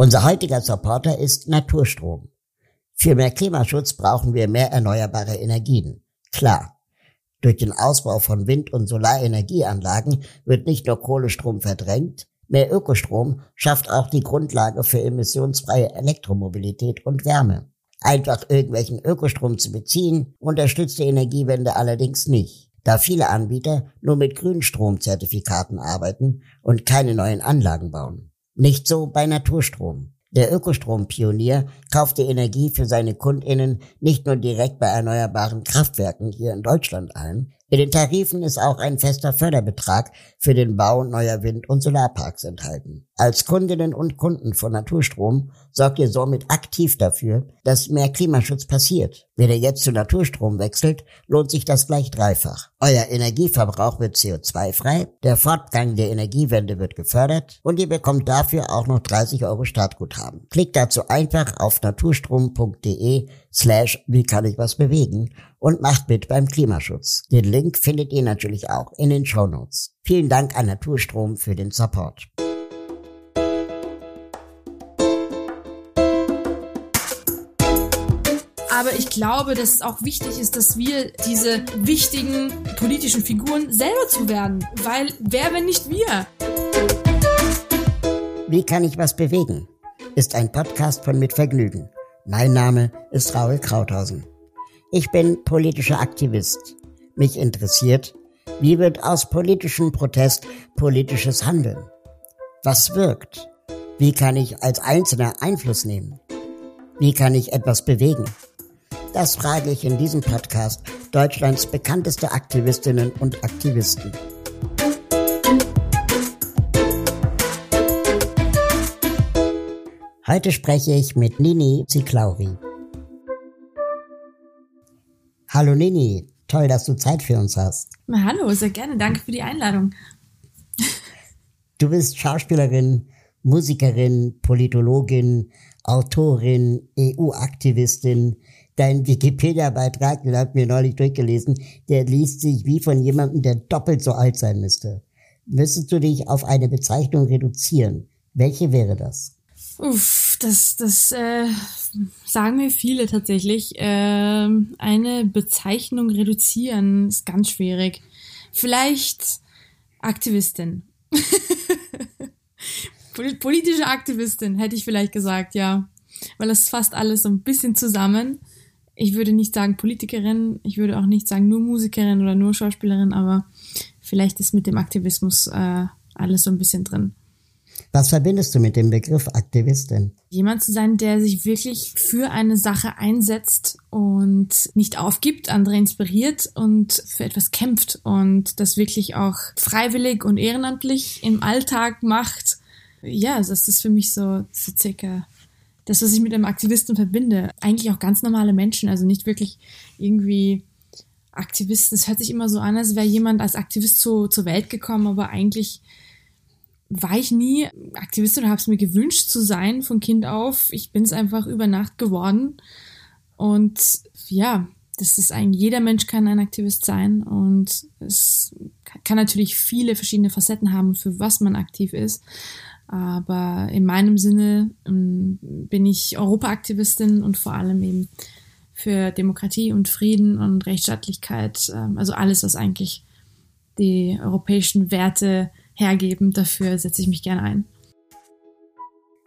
Unser heutiger Supporter ist Naturstrom. Für mehr Klimaschutz brauchen wir mehr erneuerbare Energien. Klar. Durch den Ausbau von Wind- und Solarenergieanlagen wird nicht nur Kohlestrom verdrängt, mehr Ökostrom schafft auch die Grundlage für emissionsfreie Elektromobilität und Wärme. Einfach irgendwelchen Ökostrom zu beziehen, unterstützt die Energiewende allerdings nicht, da viele Anbieter nur mit Grünstromzertifikaten arbeiten und keine neuen Anlagen bauen. Nicht so bei Naturstrom. Der Ökostrompionier kauft die Energie für seine Kundinnen nicht nur direkt bei erneuerbaren Kraftwerken hier in Deutschland ein, in den Tarifen ist auch ein fester Förderbetrag für den Bau neuer Wind- und Solarparks enthalten. Als Kundinnen und Kunden von Naturstrom sorgt ihr somit aktiv dafür, dass mehr Klimaschutz passiert. Wenn ihr jetzt zu Naturstrom wechselt, lohnt sich das gleich dreifach. Euer Energieverbrauch wird CO2-frei, der Fortgang der Energiewende wird gefördert und ihr bekommt dafür auch noch 30 Euro Startguthaben. Klickt dazu einfach auf naturstrom.de slash wie kann ich was bewegen und macht mit beim Klimaschutz. Den Link findet ihr natürlich auch in den Show Notes. Vielen Dank an Naturstrom für den Support. Aber ich glaube, dass es auch wichtig ist, dass wir diese wichtigen politischen Figuren selber zu werden. Weil wer, wenn nicht wir? Wie kann ich was bewegen? Ist ein Podcast von Mit Vergnügen. Mein Name ist Raul Krauthausen. Ich bin politischer Aktivist. Mich interessiert, wie wird aus politischem Protest politisches Handeln? Was wirkt? Wie kann ich als Einzelner Einfluss nehmen? Wie kann ich etwas bewegen? Das frage ich in diesem Podcast Deutschlands bekannteste Aktivistinnen und Aktivisten. Heute spreche ich mit Nini Ziklauri. Hallo Nini, toll, dass du Zeit für uns hast. Hallo, sehr gerne. Danke für die Einladung. Du bist Schauspielerin, Musikerin, Politologin, Autorin, EU-Aktivistin. Dein Wikipedia-Beitrag, den habe ich mir neulich durchgelesen, der liest sich wie von jemandem, der doppelt so alt sein müsste. Müsstest du dich auf eine Bezeichnung reduzieren? Welche wäre das? Uff, das, das äh, sagen mir viele tatsächlich. Äh, eine Bezeichnung reduzieren ist ganz schwierig. Vielleicht Aktivistin. Politische Aktivistin, hätte ich vielleicht gesagt, ja. Weil das fasst alles so ein bisschen zusammen. Ich würde nicht sagen Politikerin, ich würde auch nicht sagen nur Musikerin oder nur Schauspielerin, aber vielleicht ist mit dem Aktivismus äh, alles so ein bisschen drin. Was verbindest du mit dem Begriff Aktivistin? Jemand zu sein, der sich wirklich für eine Sache einsetzt und nicht aufgibt, andere inspiriert und für etwas kämpft und das wirklich auch freiwillig und ehrenamtlich im Alltag macht. Ja, das ist für mich so, so circa das, was ich mit einem Aktivisten verbinde. Eigentlich auch ganz normale Menschen, also nicht wirklich irgendwie Aktivisten. Es hört sich immer so an, als wäre jemand als Aktivist zu, zur Welt gekommen, aber eigentlich war ich nie Aktivistin oder habe es mir gewünscht zu sein von Kind auf. Ich bin es einfach über Nacht geworden. Und ja, das ist ein, jeder Mensch kann ein Aktivist sein und es kann natürlich viele verschiedene Facetten haben, für was man aktiv ist. Aber in meinem Sinne ähm, bin ich Europaaktivistin und vor allem eben für Demokratie und Frieden und Rechtsstaatlichkeit, ähm, also alles, was eigentlich die europäischen Werte hergeben. Dafür setze ich mich gerne ein.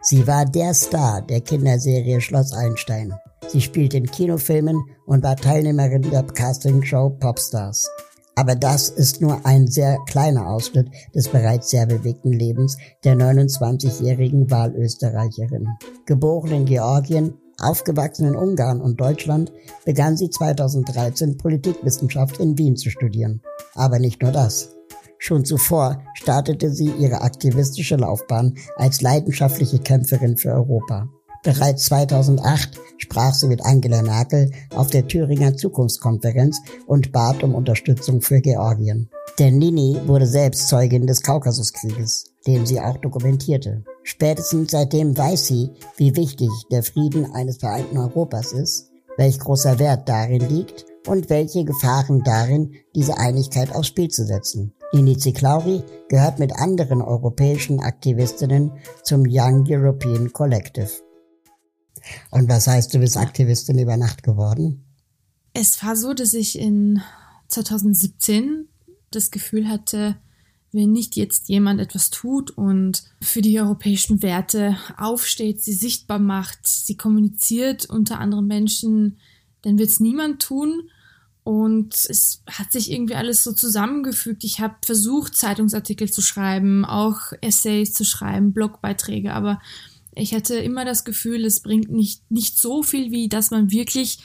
Sie war der Star der Kinderserie Schloss Einstein. Sie spielte in Kinofilmen und war Teilnehmerin der Castingshow Popstars. Aber das ist nur ein sehr kleiner Ausschnitt des bereits sehr bewegten Lebens der 29-jährigen Wahlösterreicherin. Geboren in Georgien, aufgewachsen in Ungarn und Deutschland, begann sie 2013 Politikwissenschaft in Wien zu studieren. Aber nicht nur das. Schon zuvor startete sie ihre aktivistische Laufbahn als leidenschaftliche Kämpferin für Europa. Bereits 2008 sprach sie mit Angela Merkel auf der Thüringer Zukunftskonferenz und bat um Unterstützung für Georgien. Denn Nini wurde selbst Zeugin des Kaukasuskrieges, den sie auch dokumentierte. Spätestens seitdem weiß sie, wie wichtig der Frieden eines vereinten Europas ist, welch großer Wert darin liegt und welche Gefahren darin, diese Einigkeit aufs Spiel zu setzen. Nini Ziklauri gehört mit anderen europäischen Aktivistinnen zum Young European Collective. Und was heißt, du bist Aktivistin über Nacht geworden? Es war so, dass ich in 2017 das Gefühl hatte, wenn nicht jetzt jemand etwas tut und für die europäischen Werte aufsteht, sie sichtbar macht, sie kommuniziert unter anderen Menschen, dann wird es niemand tun. Und es hat sich irgendwie alles so zusammengefügt. Ich habe versucht, Zeitungsartikel zu schreiben, auch Essays zu schreiben, Blogbeiträge, aber ich hatte immer das Gefühl, es bringt nicht, nicht so viel, wie dass man wirklich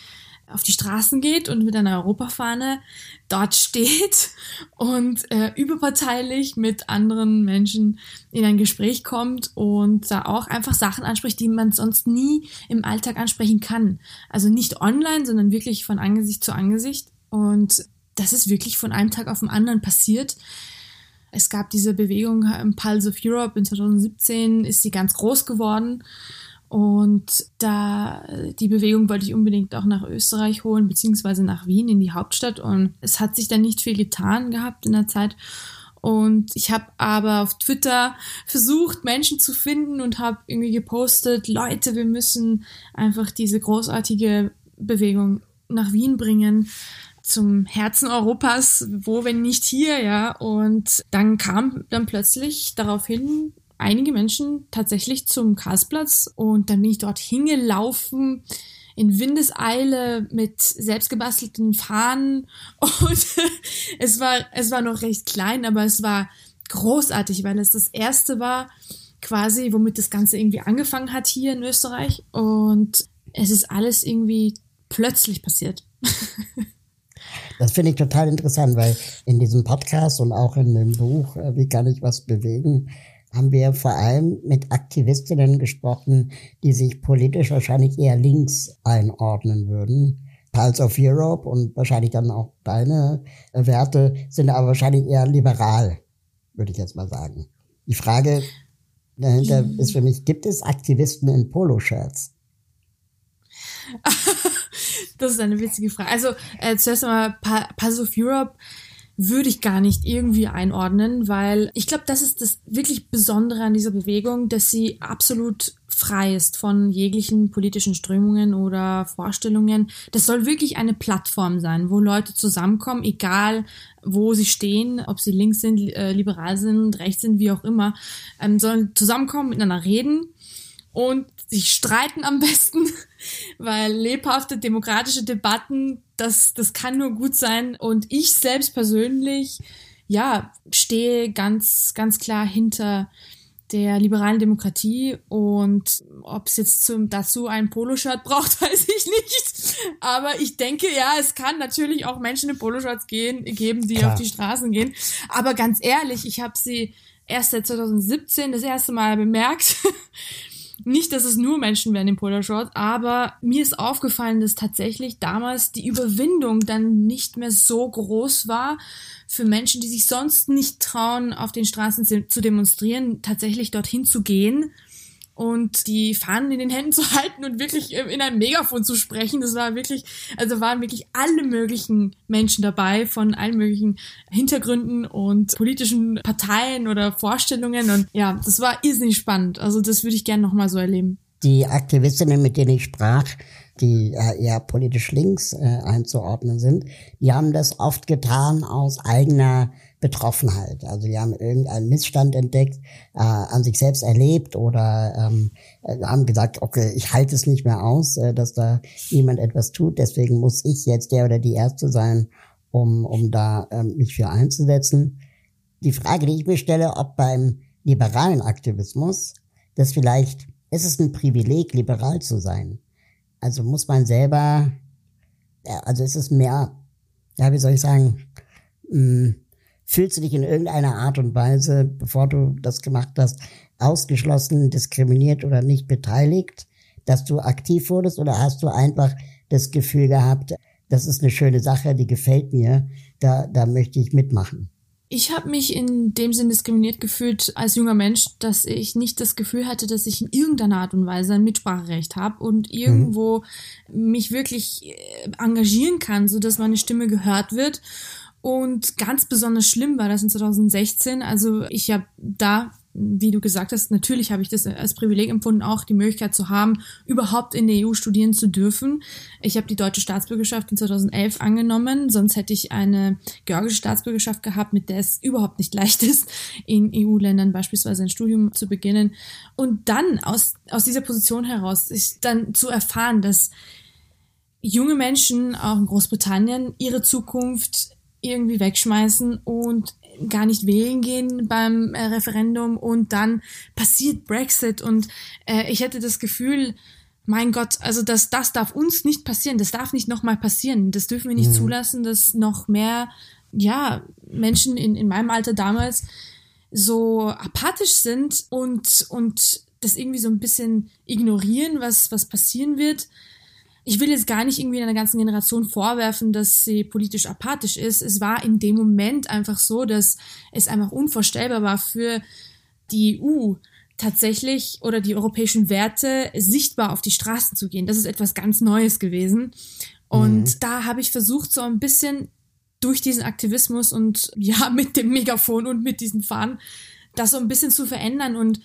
auf die Straßen geht und mit einer Europafahne dort steht und äh, überparteilich mit anderen Menschen in ein Gespräch kommt und da auch einfach Sachen anspricht, die man sonst nie im Alltag ansprechen kann. Also nicht online, sondern wirklich von Angesicht zu Angesicht. Und das ist wirklich von einem Tag auf den anderen passiert. Es gab diese Bewegung im Pulse of Europe in 2017, ist sie ganz groß geworden. Und da die Bewegung wollte ich unbedingt auch nach Österreich holen, beziehungsweise nach Wien in die Hauptstadt. Und es hat sich dann nicht viel getan gehabt in der Zeit. Und ich habe aber auf Twitter versucht, Menschen zu finden und habe irgendwie gepostet, Leute, wir müssen einfach diese großartige Bewegung nach Wien bringen zum Herzen Europas, wo wenn nicht hier, ja. Und dann kam dann plötzlich daraufhin einige Menschen tatsächlich zum Karlsplatz und dann bin ich dort hingelaufen in Windeseile mit selbstgebastelten Fahnen und es war, es war noch recht klein, aber es war großartig, weil es das erste war, quasi, womit das Ganze irgendwie angefangen hat hier in Österreich und es ist alles irgendwie plötzlich passiert. Das finde ich total interessant, weil in diesem Podcast und auch in dem Buch äh, Wie kann ich was bewegen, haben wir vor allem mit Aktivistinnen gesprochen, die sich politisch wahrscheinlich eher links einordnen würden. Pulse of Europe und wahrscheinlich dann auch deine Werte sind aber wahrscheinlich eher liberal, würde ich jetzt mal sagen. Die Frage dahinter ist für mich, gibt es Aktivisten in Poloshirts? Das ist eine witzige Frage. Also äh, zuerst einmal Pulse of Europe würde ich gar nicht irgendwie einordnen, weil ich glaube, das ist das wirklich Besondere an dieser Bewegung, dass sie absolut frei ist von jeglichen politischen Strömungen oder Vorstellungen. Das soll wirklich eine Plattform sein, wo Leute zusammenkommen, egal wo sie stehen, ob sie links sind, äh, liberal sind, rechts sind, wie auch immer, ähm, sollen zusammenkommen, miteinander reden und sich streiten am besten, weil lebhafte demokratische Debatten, das, das kann nur gut sein. Und ich selbst persönlich, ja, stehe ganz, ganz klar hinter der liberalen Demokratie und ob es jetzt zum, dazu ein Poloshirt braucht, weiß ich nicht. Aber ich denke, ja, es kann natürlich auch Menschen in Poloshirts gehen, geben, die Klar. auf die Straßen gehen. Aber ganz ehrlich, ich habe sie erst seit 2017 das erste Mal bemerkt Nicht, dass es nur Menschen wären im Polarshort, aber mir ist aufgefallen, dass tatsächlich damals die Überwindung dann nicht mehr so groß war für Menschen, die sich sonst nicht trauen, auf den Straßen zu demonstrieren, tatsächlich dorthin zu gehen und die Fahnen in den Händen zu halten und wirklich äh, in einem Megafon zu sprechen. Das war wirklich, also waren wirklich alle möglichen Menschen dabei von allen möglichen Hintergründen und politischen Parteien oder Vorstellungen. Und ja, das war irrsinnig spannend. Also das würde ich gerne nochmal so erleben. Die Aktivistinnen, mit denen ich sprach, die äh, eher politisch links äh, einzuordnen sind, die haben das oft getan aus eigener Betroffenheit. Also die haben irgendeinen Missstand entdeckt, äh, an sich selbst erlebt oder ähm, äh, haben gesagt, okay, ich halte es nicht mehr aus, äh, dass da jemand etwas tut, deswegen muss ich jetzt der oder die Erste sein, um, um da ähm, mich für einzusetzen. Die Frage, die ich mir stelle, ob beim liberalen Aktivismus das vielleicht, ist es ein Privileg, liberal zu sein? Also muss man selber, ja, also ist es mehr, ja, wie soll ich sagen, mh, hm, Fühlst du dich in irgendeiner Art und Weise, bevor du das gemacht hast, ausgeschlossen, diskriminiert oder nicht beteiligt, dass du aktiv wurdest oder hast du einfach das Gefühl gehabt, das ist eine schöne Sache, die gefällt mir, da, da möchte ich mitmachen? Ich habe mich in dem Sinn diskriminiert gefühlt als junger Mensch, dass ich nicht das Gefühl hatte, dass ich in irgendeiner Art und Weise ein Mitspracherecht habe und irgendwo mhm. mich wirklich äh, engagieren kann, so dass meine Stimme gehört wird Und ganz besonders schlimm war das in 2016. Also ich habe da wie du gesagt hast, natürlich habe ich das als Privileg empfunden, auch die Möglichkeit zu haben, überhaupt in der EU studieren zu dürfen. Ich habe die deutsche Staatsbürgerschaft in 2011 angenommen, sonst hätte ich eine georgische Staatsbürgerschaft gehabt, mit der es überhaupt nicht leicht ist, in EU-Ländern beispielsweise ein Studium zu beginnen. Und dann aus, aus dieser Position heraus ist dann zu erfahren, dass junge Menschen, auch in Großbritannien, ihre Zukunft irgendwie wegschmeißen und gar nicht wählen gehen beim äh, Referendum und dann passiert Brexit und äh, ich hätte das Gefühl, mein Gott, also das, das darf uns nicht passieren, das darf nicht nochmal passieren, das dürfen wir nicht mhm. zulassen, dass noch mehr, ja, Menschen in, in meinem Alter damals so apathisch sind und, und das irgendwie so ein bisschen ignorieren, was, was passieren wird ich will jetzt gar nicht irgendwie einer ganzen Generation vorwerfen, dass sie politisch apathisch ist. Es war in dem Moment einfach so, dass es einfach unvorstellbar war für die EU tatsächlich oder die europäischen Werte sichtbar auf die Straßen zu gehen. Das ist etwas ganz Neues gewesen. Und mhm. da habe ich versucht, so ein bisschen durch diesen Aktivismus und ja, mit dem Megafon und mit diesen Fahnen, das so ein bisschen zu verändern und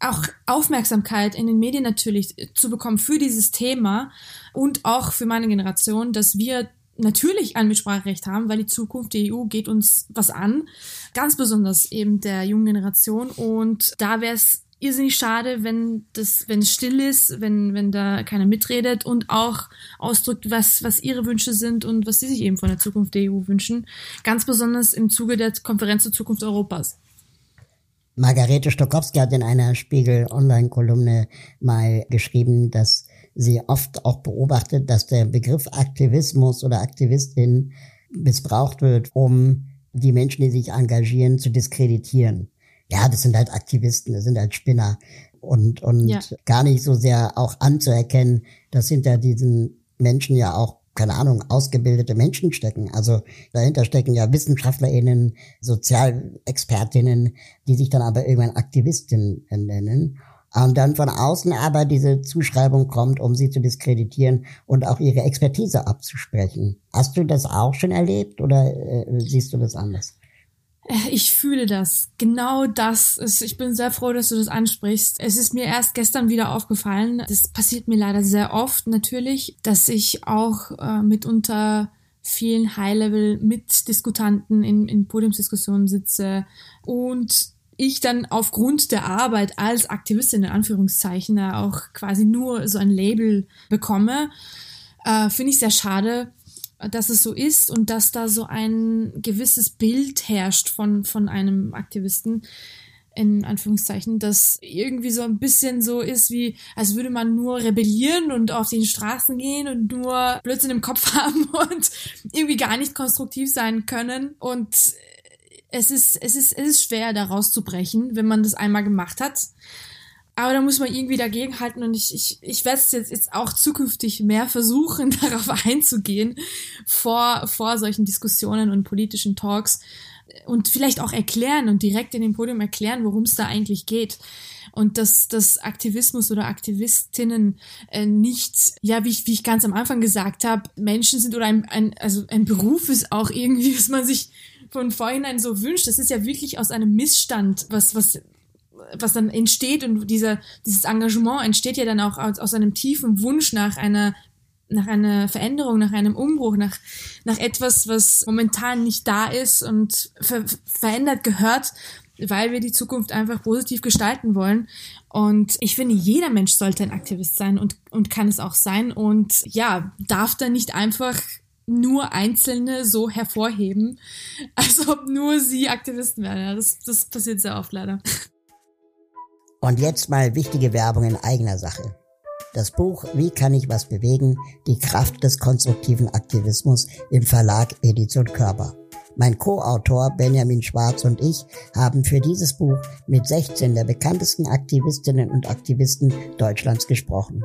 auch Aufmerksamkeit in den Medien natürlich zu bekommen für dieses Thema und auch für meine Generation, dass wir natürlich ein Mitspracherecht haben, weil die Zukunft der EU geht uns was an, ganz besonders eben der jungen Generation und da wäre es irrsinnig schade, wenn das, wenn es still ist, wenn, wenn da keiner mitredet und auch ausdrückt, was, was ihre Wünsche sind und was sie sich eben von der Zukunft der EU wünschen. Ganz besonders im Zuge der Konferenz zur Zukunft Europas. Margarete Stokowski hat in einer Spiegel-Online-Kolumne mal geschrieben, dass sie oft auch beobachtet, dass der Begriff Aktivismus oder Aktivistin missbraucht wird, um die Menschen, die sich engagieren, zu diskreditieren. Ja, das sind halt Aktivisten, das sind halt Spinner und, und ja. gar nicht so sehr auch anzuerkennen, dass hinter diesen Menschen ja auch keine Ahnung, ausgebildete Menschen stecken. Also dahinter stecken ja WissenschaftlerInnen, Sozialexpertinnen, die sich dann aber irgendwann Aktivistinnen nennen. Und dann von außen aber diese Zuschreibung kommt, um sie zu diskreditieren und auch ihre Expertise abzusprechen. Hast du das auch schon erlebt oder äh, siehst du das anders? Äh, ich fühle das. Genau das ist, ich bin sehr froh, dass du das ansprichst. Es ist mir erst gestern wieder aufgefallen. Das passiert mir leider sehr oft natürlich, dass ich auch äh, mitunter vielen High-Level-Mitdiskutanten in, in Podiumsdiskussionen sitze und ich dann aufgrund der Arbeit als Aktivistin in Anführungszeichen auch quasi nur so ein Label bekomme, äh, finde ich sehr schade, dass es so ist und dass da so ein gewisses Bild herrscht von, von einem Aktivisten, in Anführungszeichen, das irgendwie so ein bisschen so ist wie, als würde man nur rebellieren und auf die Straßen gehen und nur Blödsinn im Kopf haben und irgendwie gar nicht konstruktiv sein können. Und es ist, es ist, es ist schwer, da rauszubrechen, wenn man das einmal gemacht hat. Aber da muss man irgendwie dagegenhalten und ich, ich, ich werde es jetzt, jetzt auch zukünftig mehr versuchen, darauf einzugehen vor, vor solchen Diskussionen und politischen Talks und vielleicht auch erklären und direkt in dem Podium erklären, worum es da eigentlich geht. Und dass, dass Aktivismus oder Aktivistinnen äh, nicht, ja, wie ich, wie ich ganz am Anfang gesagt habe, Menschen sind oder ein, ein, also ein Beruf ist auch irgendwie, was man sich von vornherein so wünscht. Das ist ja wirklich aus einem Missstand, was, was was dann entsteht und dieser, dieses Engagement entsteht ja dann auch aus, aus einem tiefen Wunsch nach einer nach einer Veränderung, nach einem Umbruch, nach, nach etwas, was momentan nicht da ist und ver verändert gehört, weil wir die Zukunft einfach positiv gestalten wollen. Und ich finde, jeder Mensch sollte ein Aktivist sein und, und kann es auch sein und ja, darf da nicht einfach nur Einzelne so hervorheben, als ob nur sie Aktivisten wären. Das, das passiert sehr oft leider. Und jetzt mal wichtige Werbung in eigener Sache. Das Buch Wie kann ich was bewegen? Die Kraft des konstruktiven Aktivismus im Verlag Edition Körper. Mein Co-Autor Benjamin Schwarz und ich haben für dieses Buch mit 16 der bekanntesten Aktivistinnen und Aktivisten Deutschlands gesprochen.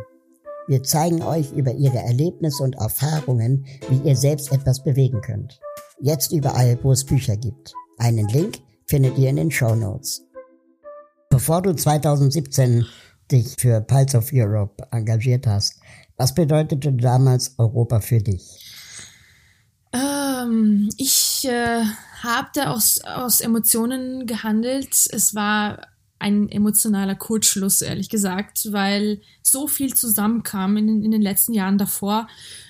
Wir zeigen euch über ihre Erlebnisse und Erfahrungen, wie ihr selbst etwas bewegen könnt. Jetzt überall, wo es Bücher gibt. Einen Link findet ihr in den Show Notes. Bevor du 2017 dich für Pulse of Europe engagiert hast, was bedeutete damals Europa für dich? Ähm, ich äh, habe da aus, aus Emotionen gehandelt. Es war ein emotionaler Kurzschluss, ehrlich gesagt, weil so viel zusammenkam in, in den letzten Jahren davor.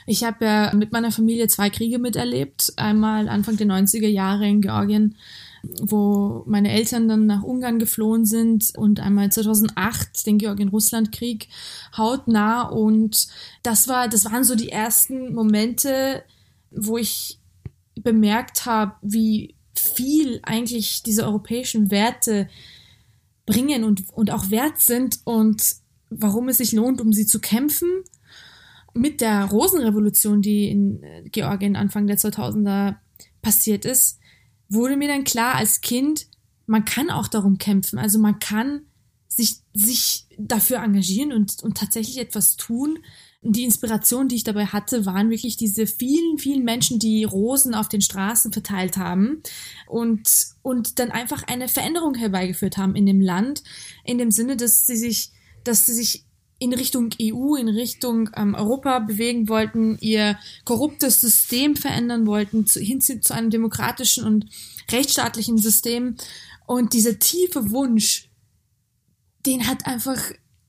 Ich habe ja mit meiner Familie zwei Kriege miterlebt. Einmal Anfang der 90er Jahre in Georgien, wo meine Eltern dann nach Ungarn geflohen sind und einmal 2008 den Georgien-Russland-Krieg hautnah. Und das war, das waren so die ersten Momente, wo ich bemerkt habe, wie viel eigentlich diese europäischen Werte bringen und, und auch wert sind und warum es sich lohnt, um sie zu kämpfen. Mit der Rosenrevolution, die in äh, Georgien Anfang der 2000er passiert ist, wurde mir dann klar als Kind, man kann auch darum kämpfen. Also man kann sich, sich dafür engagieren und, und tatsächlich etwas tun, die Inspiration, die ich dabei hatte, waren wirklich diese vielen, vielen Menschen, die Rosen auf den Straßen verteilt haben und, und dann einfach eine Veränderung herbeigeführt haben in dem Land, in dem Sinne, dass sie sich, dass sie sich in Richtung EU, in Richtung ähm, Europa bewegen wollten, ihr korruptes System verändern wollten, zu, hin zu, einem demokratischen und rechtsstaatlichen System. Und dieser tiefe Wunsch, den hat einfach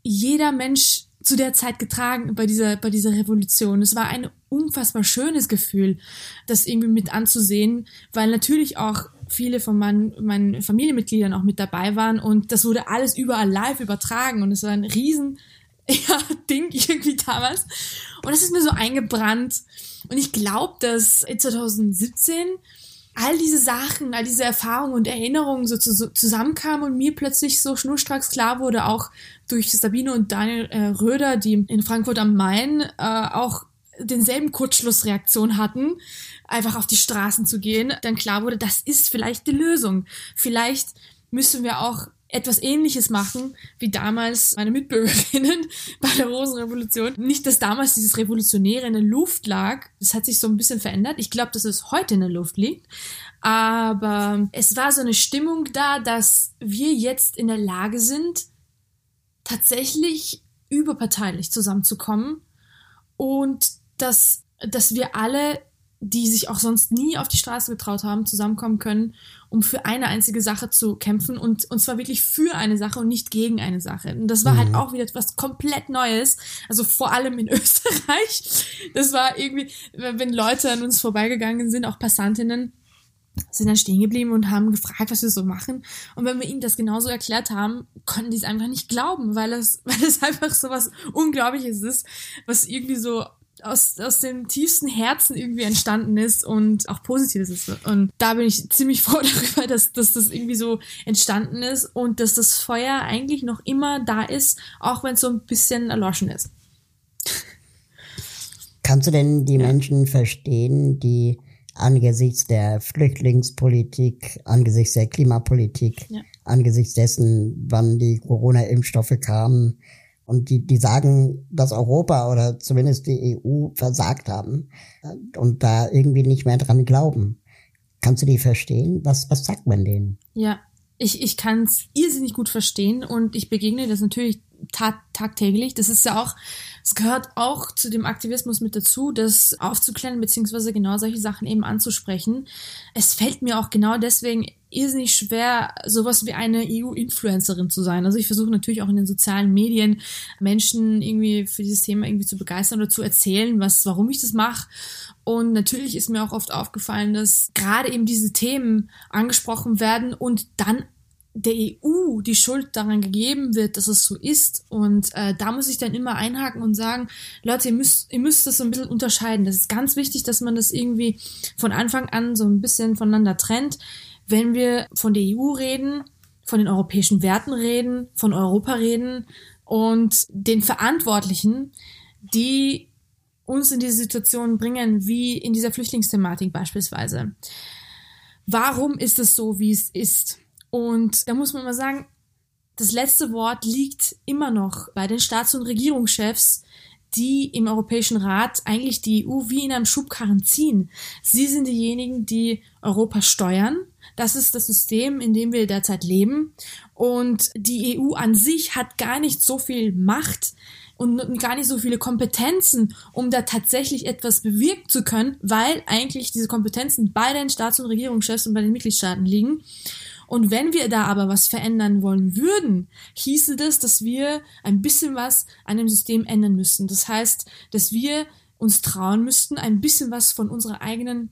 jeder Mensch zu der Zeit getragen bei dieser, bei dieser Revolution. Es war ein unfassbar schönes Gefühl, das irgendwie mit anzusehen, weil natürlich auch viele von meinen, meinen Familienmitgliedern auch mit dabei waren und das wurde alles überall live übertragen und es war ein riesen ja, Ding irgendwie damals. Und das ist mir so eingebrannt. Und ich glaube, dass 2017 all diese Sachen, all diese Erfahrungen und Erinnerungen so, zu, so zusammenkamen und mir plötzlich so schnurstracks klar wurde, auch durch Sabine und Daniel äh, Röder, die in Frankfurt am Main äh, auch denselben Kurzschlussreaktion hatten, einfach auf die Straßen zu gehen, dann klar wurde, das ist vielleicht die Lösung. Vielleicht müssen wir auch etwas ähnliches machen wie damals meine Mitbürgerinnen bei der Rosenrevolution. Nicht, dass damals dieses Revolutionäre in der Luft lag. Das hat sich so ein bisschen verändert. Ich glaube, dass es heute in der Luft liegt. Aber es war so eine Stimmung da, dass wir jetzt in der Lage sind, tatsächlich überparteilich zusammenzukommen und dass, dass wir alle die sich auch sonst nie auf die Straße getraut haben, zusammenkommen können, um für eine einzige Sache zu kämpfen und, und zwar wirklich für eine Sache und nicht gegen eine Sache. Und das war halt mhm. halt auch wieder etwas komplett Neues, also vor allem in Österreich. Das war irgendwie, wenn Leute an uns vorbeigegangen sind, auch Passantinnen, sind dann stehen geblieben und haben gefragt, was wir so machen. Und wenn wir ihnen das genauso erklärt haben, konnten die es einfach nicht glauben, weil es, weil es einfach so was Unglaubliches ist, was irgendwie so aus, aus dem tiefsten Herzen irgendwie entstanden ist und auch Positives ist. Und da bin ich ziemlich froh darüber, dass, dass das irgendwie so entstanden ist und dass das Feuer eigentlich noch immer da ist, auch wenn es so ein bisschen erloschen ist. Kannst du denn die ja. Menschen verstehen, die angesichts der Flüchtlingspolitik, angesichts der Klimapolitik, ja. angesichts dessen, wann die Corona-Impfstoffe kamen, und die, die sagen, dass Europa oder zumindest die EU versagt haben äh, und da irgendwie nicht mehr dran glauben. Kannst du die verstehen? Was, was sagt man denen? Ja, ich, ich kann es irrsinnig gut verstehen und ich begegne das natürlich tag tagtäglich. Das ist ja auch, es gehört auch zu dem Aktivismus mit dazu, das aufzuklären, beziehungsweise genau solche Sachen eben anzusprechen. Es fällt mir auch genau deswegen irrsinnig schwer, sowas wie eine EU-Influencerin zu sein. Also ich versuche natürlich auch in den sozialen Medien Menschen irgendwie für dieses Thema irgendwie zu begeistern oder zu erzählen, was, warum ich das mache. Und natürlich ist mir auch oft aufgefallen, dass gerade eben diese Themen angesprochen werden und dann der EU die Schuld daran gegeben wird, dass es so ist. Und äh, da muss ich dann immer einhaken und sagen, Leute, ihr müsst, ihr müsst das so ein bisschen unterscheiden. Das ist ganz wichtig, dass man das irgendwie von Anfang an so ein bisschen voneinander trennt wenn wir von der EU reden, von den europäischen Werten reden, von Europa reden und den Verantwortlichen, die uns in diese Situation bringen, wie in dieser Flüchtlingsthematik beispielsweise. Warum ist es so, wie es ist? Und da muss man mal sagen, das letzte Wort liegt immer noch bei den Staats- und Regierungschefs, die im Europäischen Rat eigentlich die EU wie in einem Schubkarren ziehen. Sie sind diejenigen, die Europa steuern das ist das System, in dem wir derzeit leben. Und die EU an sich hat gar nicht so viel Macht und gar nicht so viele Kompetenzen, um da tatsächlich etwas bewirken zu können, weil eigentlich diese Kompetenzen bei den Staats- und Regierungschefs und bei den Mitgliedstaaten liegen. Und wenn wir da aber was verändern wollen würden, hieße das, dass wir ein bisschen was an dem System ändern müssten. Das heißt, dass wir uns trauen müssten, ein bisschen was von unserer eigenen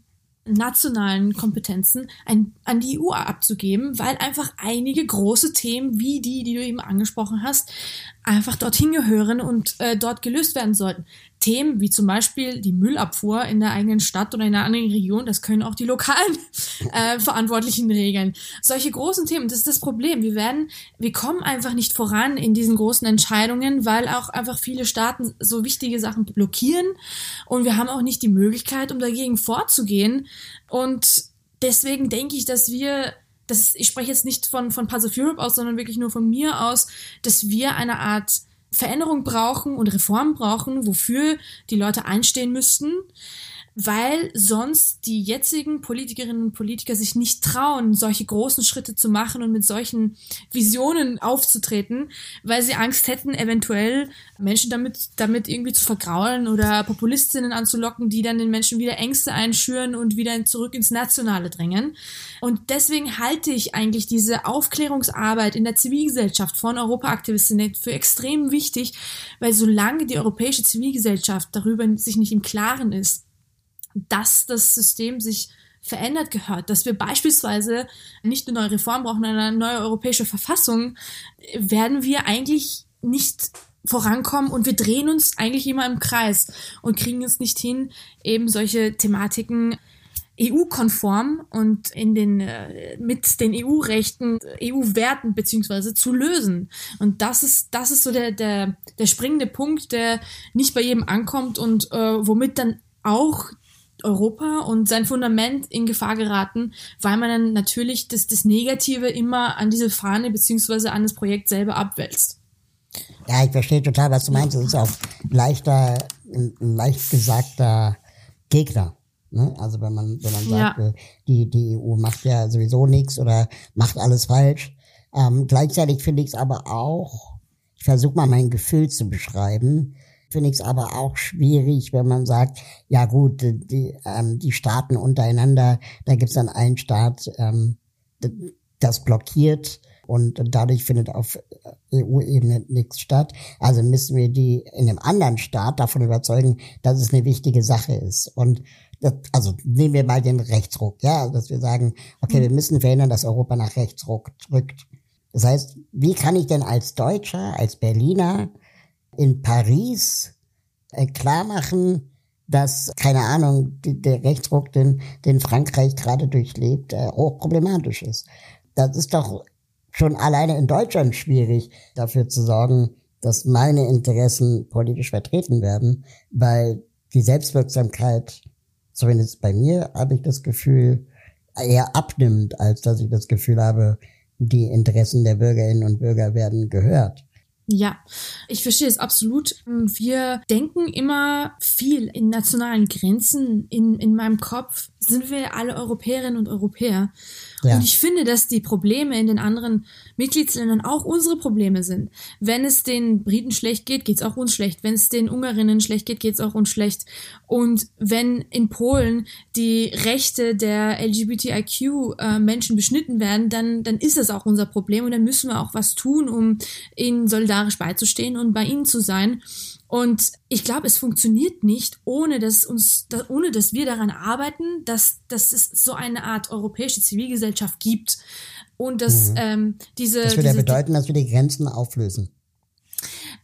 nationalen Kompetenzen ein, an die EU abzugeben, weil einfach einige große Themen wie die, die du eben angesprochen hast, einfach dorthin gehören und äh, dort gelöst werden sollten. Themen wie zum Beispiel die Müllabfuhr in der eigenen Stadt oder in einer anderen Region, das können auch die lokalen äh, Verantwortlichen regeln. Solche großen Themen, das ist das Problem. Wir werden, wir kommen einfach nicht voran in diesen großen Entscheidungen, weil auch einfach viele Staaten so wichtige Sachen blockieren und wir haben auch nicht die Möglichkeit, um dagegen vorzugehen. Und deswegen denke ich, dass wir das, ich spreche jetzt nicht von, von Pass of Europe aus, sondern wirklich nur von mir aus, dass wir eine Art Veränderung brauchen und Reformen brauchen, wofür die Leute einstehen müssten weil sonst die jetzigen Politikerinnen und Politiker sich nicht trauen, solche großen Schritte zu machen und mit solchen Visionen aufzutreten, weil sie Angst hätten, eventuell Menschen damit, damit irgendwie zu vergraulen oder Populistinnen anzulocken, die dann den Menschen wieder Ängste einschüren und wieder zurück ins Nationale drängen. Und deswegen halte ich eigentlich diese Aufklärungsarbeit in der Zivilgesellschaft von Europaaktivistinnen für extrem wichtig, weil solange die europäische Zivilgesellschaft darüber sich nicht im Klaren ist, dass das System sich verändert gehört, dass wir beispielsweise nicht eine neue Reform brauchen, eine neue europäische Verfassung, werden wir eigentlich nicht vorankommen und wir drehen uns eigentlich immer im Kreis und kriegen es nicht hin, eben solche Thematiken EU-konform und in den äh, mit den EU-Rechten, EU-Werten beziehungsweise zu lösen. Und das ist das ist so der der der springende Punkt, der nicht bei jedem ankommt und äh, womit dann auch Europa und sein Fundament in Gefahr geraten, weil man dann natürlich das, das Negative immer an diese Fahne beziehungsweise an das Projekt selber abwälzt. Ja, ich verstehe total, was du meinst. Es ist auch leichter, ein leicht gesagter Gegner. Ne? Also wenn man, wenn man sagt, ja. Die, die EU macht ja sowieso nichts oder macht alles falsch. Ähm, gleichzeitig finde ich es aber auch, ich versuche mal mein Gefühl zu beschreiben, finde ich es aber auch schwierig, wenn man sagt, ja gut, die, ähm, die Staaten untereinander, da gibt es dann einen Staat, ähm, das blockiert und dadurch findet auf EU-Ebene nichts statt. Also müssen wir die in einem anderen Staat davon überzeugen, dass es eine wichtige Sache ist. Und das, also nehmen wir mal den Rechtsruck, ja, dass wir sagen, okay, mhm. wir müssen verhindern, dass Europa nach rechts rückt. Das heißt, wie kann ich denn als Deutscher, als Berliner in Paris äh, klar machen, dass, keine Ahnung, der Rechtsruck, den, den Frankreich gerade durchlebt, äh, auch problematisch ist. Das ist doch schon alleine in Deutschland schwierig, dafür zu sorgen, dass meine Interessen politisch vertreten werden, weil die Selbstwirksamkeit, zumindest bei mir, habe ich das Gefühl, eher abnimmt, als dass ich das Gefühl habe, die Interessen der Bürgerinnen und Bürger werden gehört. Ja, ich verstehe es absolut. Wir denken immer viel in nationalen Grenzen. In, in meinem Kopf sind wir alle Europäerinnen und Europäer. Ja. Und ich finde, dass die Probleme in den anderen Mitgliedsländern auch unsere Probleme sind. Wenn es den Briten schlecht geht, geht es auch uns schlecht. Wenn es den Ungarinnen schlecht geht, geht es auch uns schlecht. Und wenn in Polen die Rechte der LGBTIQ-Menschen äh, beschnitten werden, dann, dann ist das auch unser Problem und dann müssen wir auch was tun, um ihnen solidarisch beizustehen und bei ihnen zu sein. Und ich glaube, es funktioniert nicht, ohne dass uns, ohne dass wir daran arbeiten, dass, dass es so eine Art europäische Zivilgesellschaft gibt und dass mhm. ähm, diese. Das würde ja bedeuten, dass wir die Grenzen auflösen.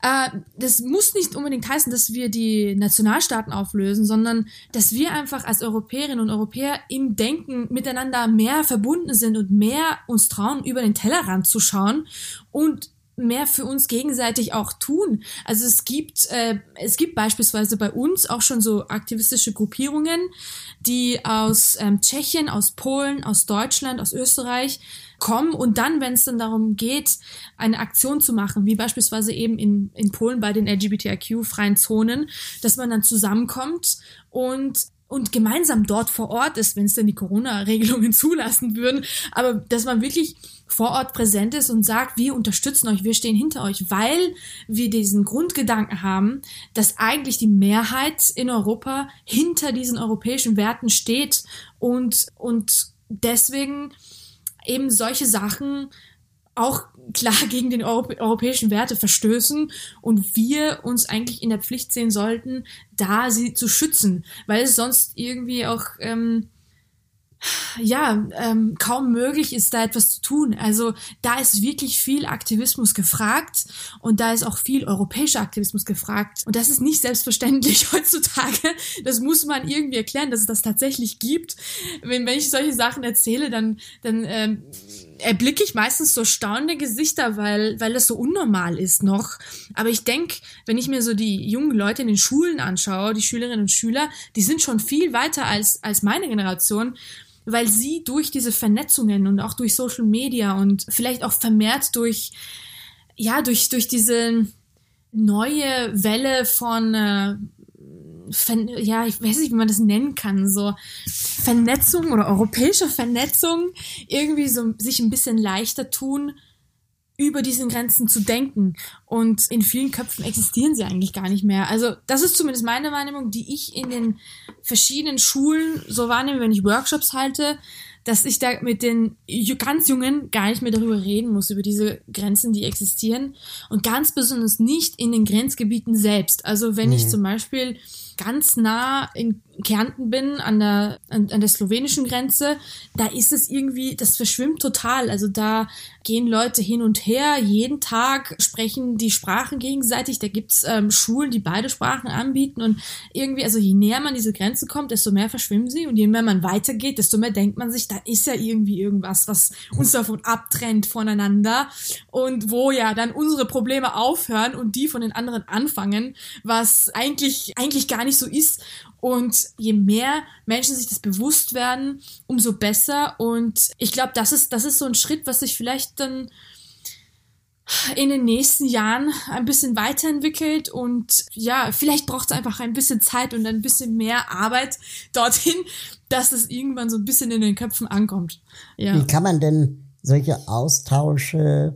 Äh, das muss nicht unbedingt heißen, dass wir die Nationalstaaten auflösen, sondern dass wir einfach als Europäerinnen und Europäer im Denken miteinander mehr verbunden sind und mehr uns trauen, über den Tellerrand zu schauen und mehr für uns gegenseitig auch tun. Also es gibt äh, es gibt beispielsweise bei uns auch schon so aktivistische Gruppierungen, die aus ähm, Tschechien, aus Polen, aus Deutschland, aus Österreich kommen und dann, wenn es dann darum geht, eine Aktion zu machen, wie beispielsweise eben in, in Polen bei den LGBTIQ-freien Zonen, dass man dann zusammenkommt und und gemeinsam dort vor Ort ist, wenn es denn die Corona-Regelungen zulassen würden, aber dass man wirklich vor Ort präsent ist und sagt, wir unterstützen euch, wir stehen hinter euch, weil wir diesen Grundgedanken haben, dass eigentlich die Mehrheit in Europa hinter diesen europäischen Werten steht und, und deswegen eben solche Sachen auch klar gegen den Europ europäischen Werte verstößen und wir uns eigentlich in der Pflicht sehen sollten, da sie zu schützen, weil es sonst irgendwie auch ähm, ja, ähm, kaum möglich ist, da etwas zu tun. Also da ist wirklich viel Aktivismus gefragt und da ist auch viel europäischer Aktivismus gefragt. Und das ist nicht selbstverständlich heutzutage. Das muss man irgendwie erklären, dass es das tatsächlich gibt. Wenn, wenn ich solche Sachen erzähle, dann, dann ähm, erblicke ich meistens so staunende Gesichter, weil, weil das so unnormal ist noch. Aber ich denke, wenn ich mir so die jungen Leute in den Schulen anschaue, die Schülerinnen und Schüler, die sind schon viel weiter als, als meine Generation weil sie durch diese Vernetzungen und auch durch Social Media und vielleicht auch vermehrt durch, ja, durch, durch diese neue Welle von, äh, Ver ja, ich weiß nicht, wie man das nennen kann, so Vernetzung oder europäische Vernetzung irgendwie so sich ein bisschen leichter tun, über diesen Grenzen zu denken. Und in vielen Köpfen existieren sie eigentlich gar nicht mehr. Also das ist zumindest meine Wahrnehmung, die ich in den verschiedenen Schulen so wahrnehme, wenn ich Workshops halte, dass ich da mit den ganz Jungen gar nicht mehr darüber reden muss, über diese Grenzen, die existieren. Und ganz besonders nicht in den Grenzgebieten selbst. Also wenn mhm. ich zum Beispiel ganz nah in Kärnten bin, an der, an, an der slowenischen Grenze, da ist es irgendwie, das verschwimmt total. Also da gehen Leute hin und her, jeden Tag sprechen die Sprachen gegenseitig. Da gibt's ähm, Schulen, die beide Sprachen anbieten und irgendwie, also je näher man diese Grenze kommt, desto mehr verschwimmen sie und je mehr man weitergeht, desto mehr denkt man sich, da ist ja irgendwie irgendwas, was uns davon abtrennt voneinander und wo ja dann unsere Probleme aufhören und die von den anderen anfangen, was eigentlich, eigentlich gar nicht so ist. Und je mehr Menschen sich das bewusst werden, umso besser. Und ich glaube, das ist, das ist so ein Schritt, was sich vielleicht dann in den nächsten Jahren ein bisschen weiterentwickelt und ja, vielleicht braucht es einfach ein bisschen Zeit und ein bisschen mehr Arbeit dorthin, dass es irgendwann so ein bisschen in den Köpfen ankommt. Ja. Wie kann man denn solche Austausche,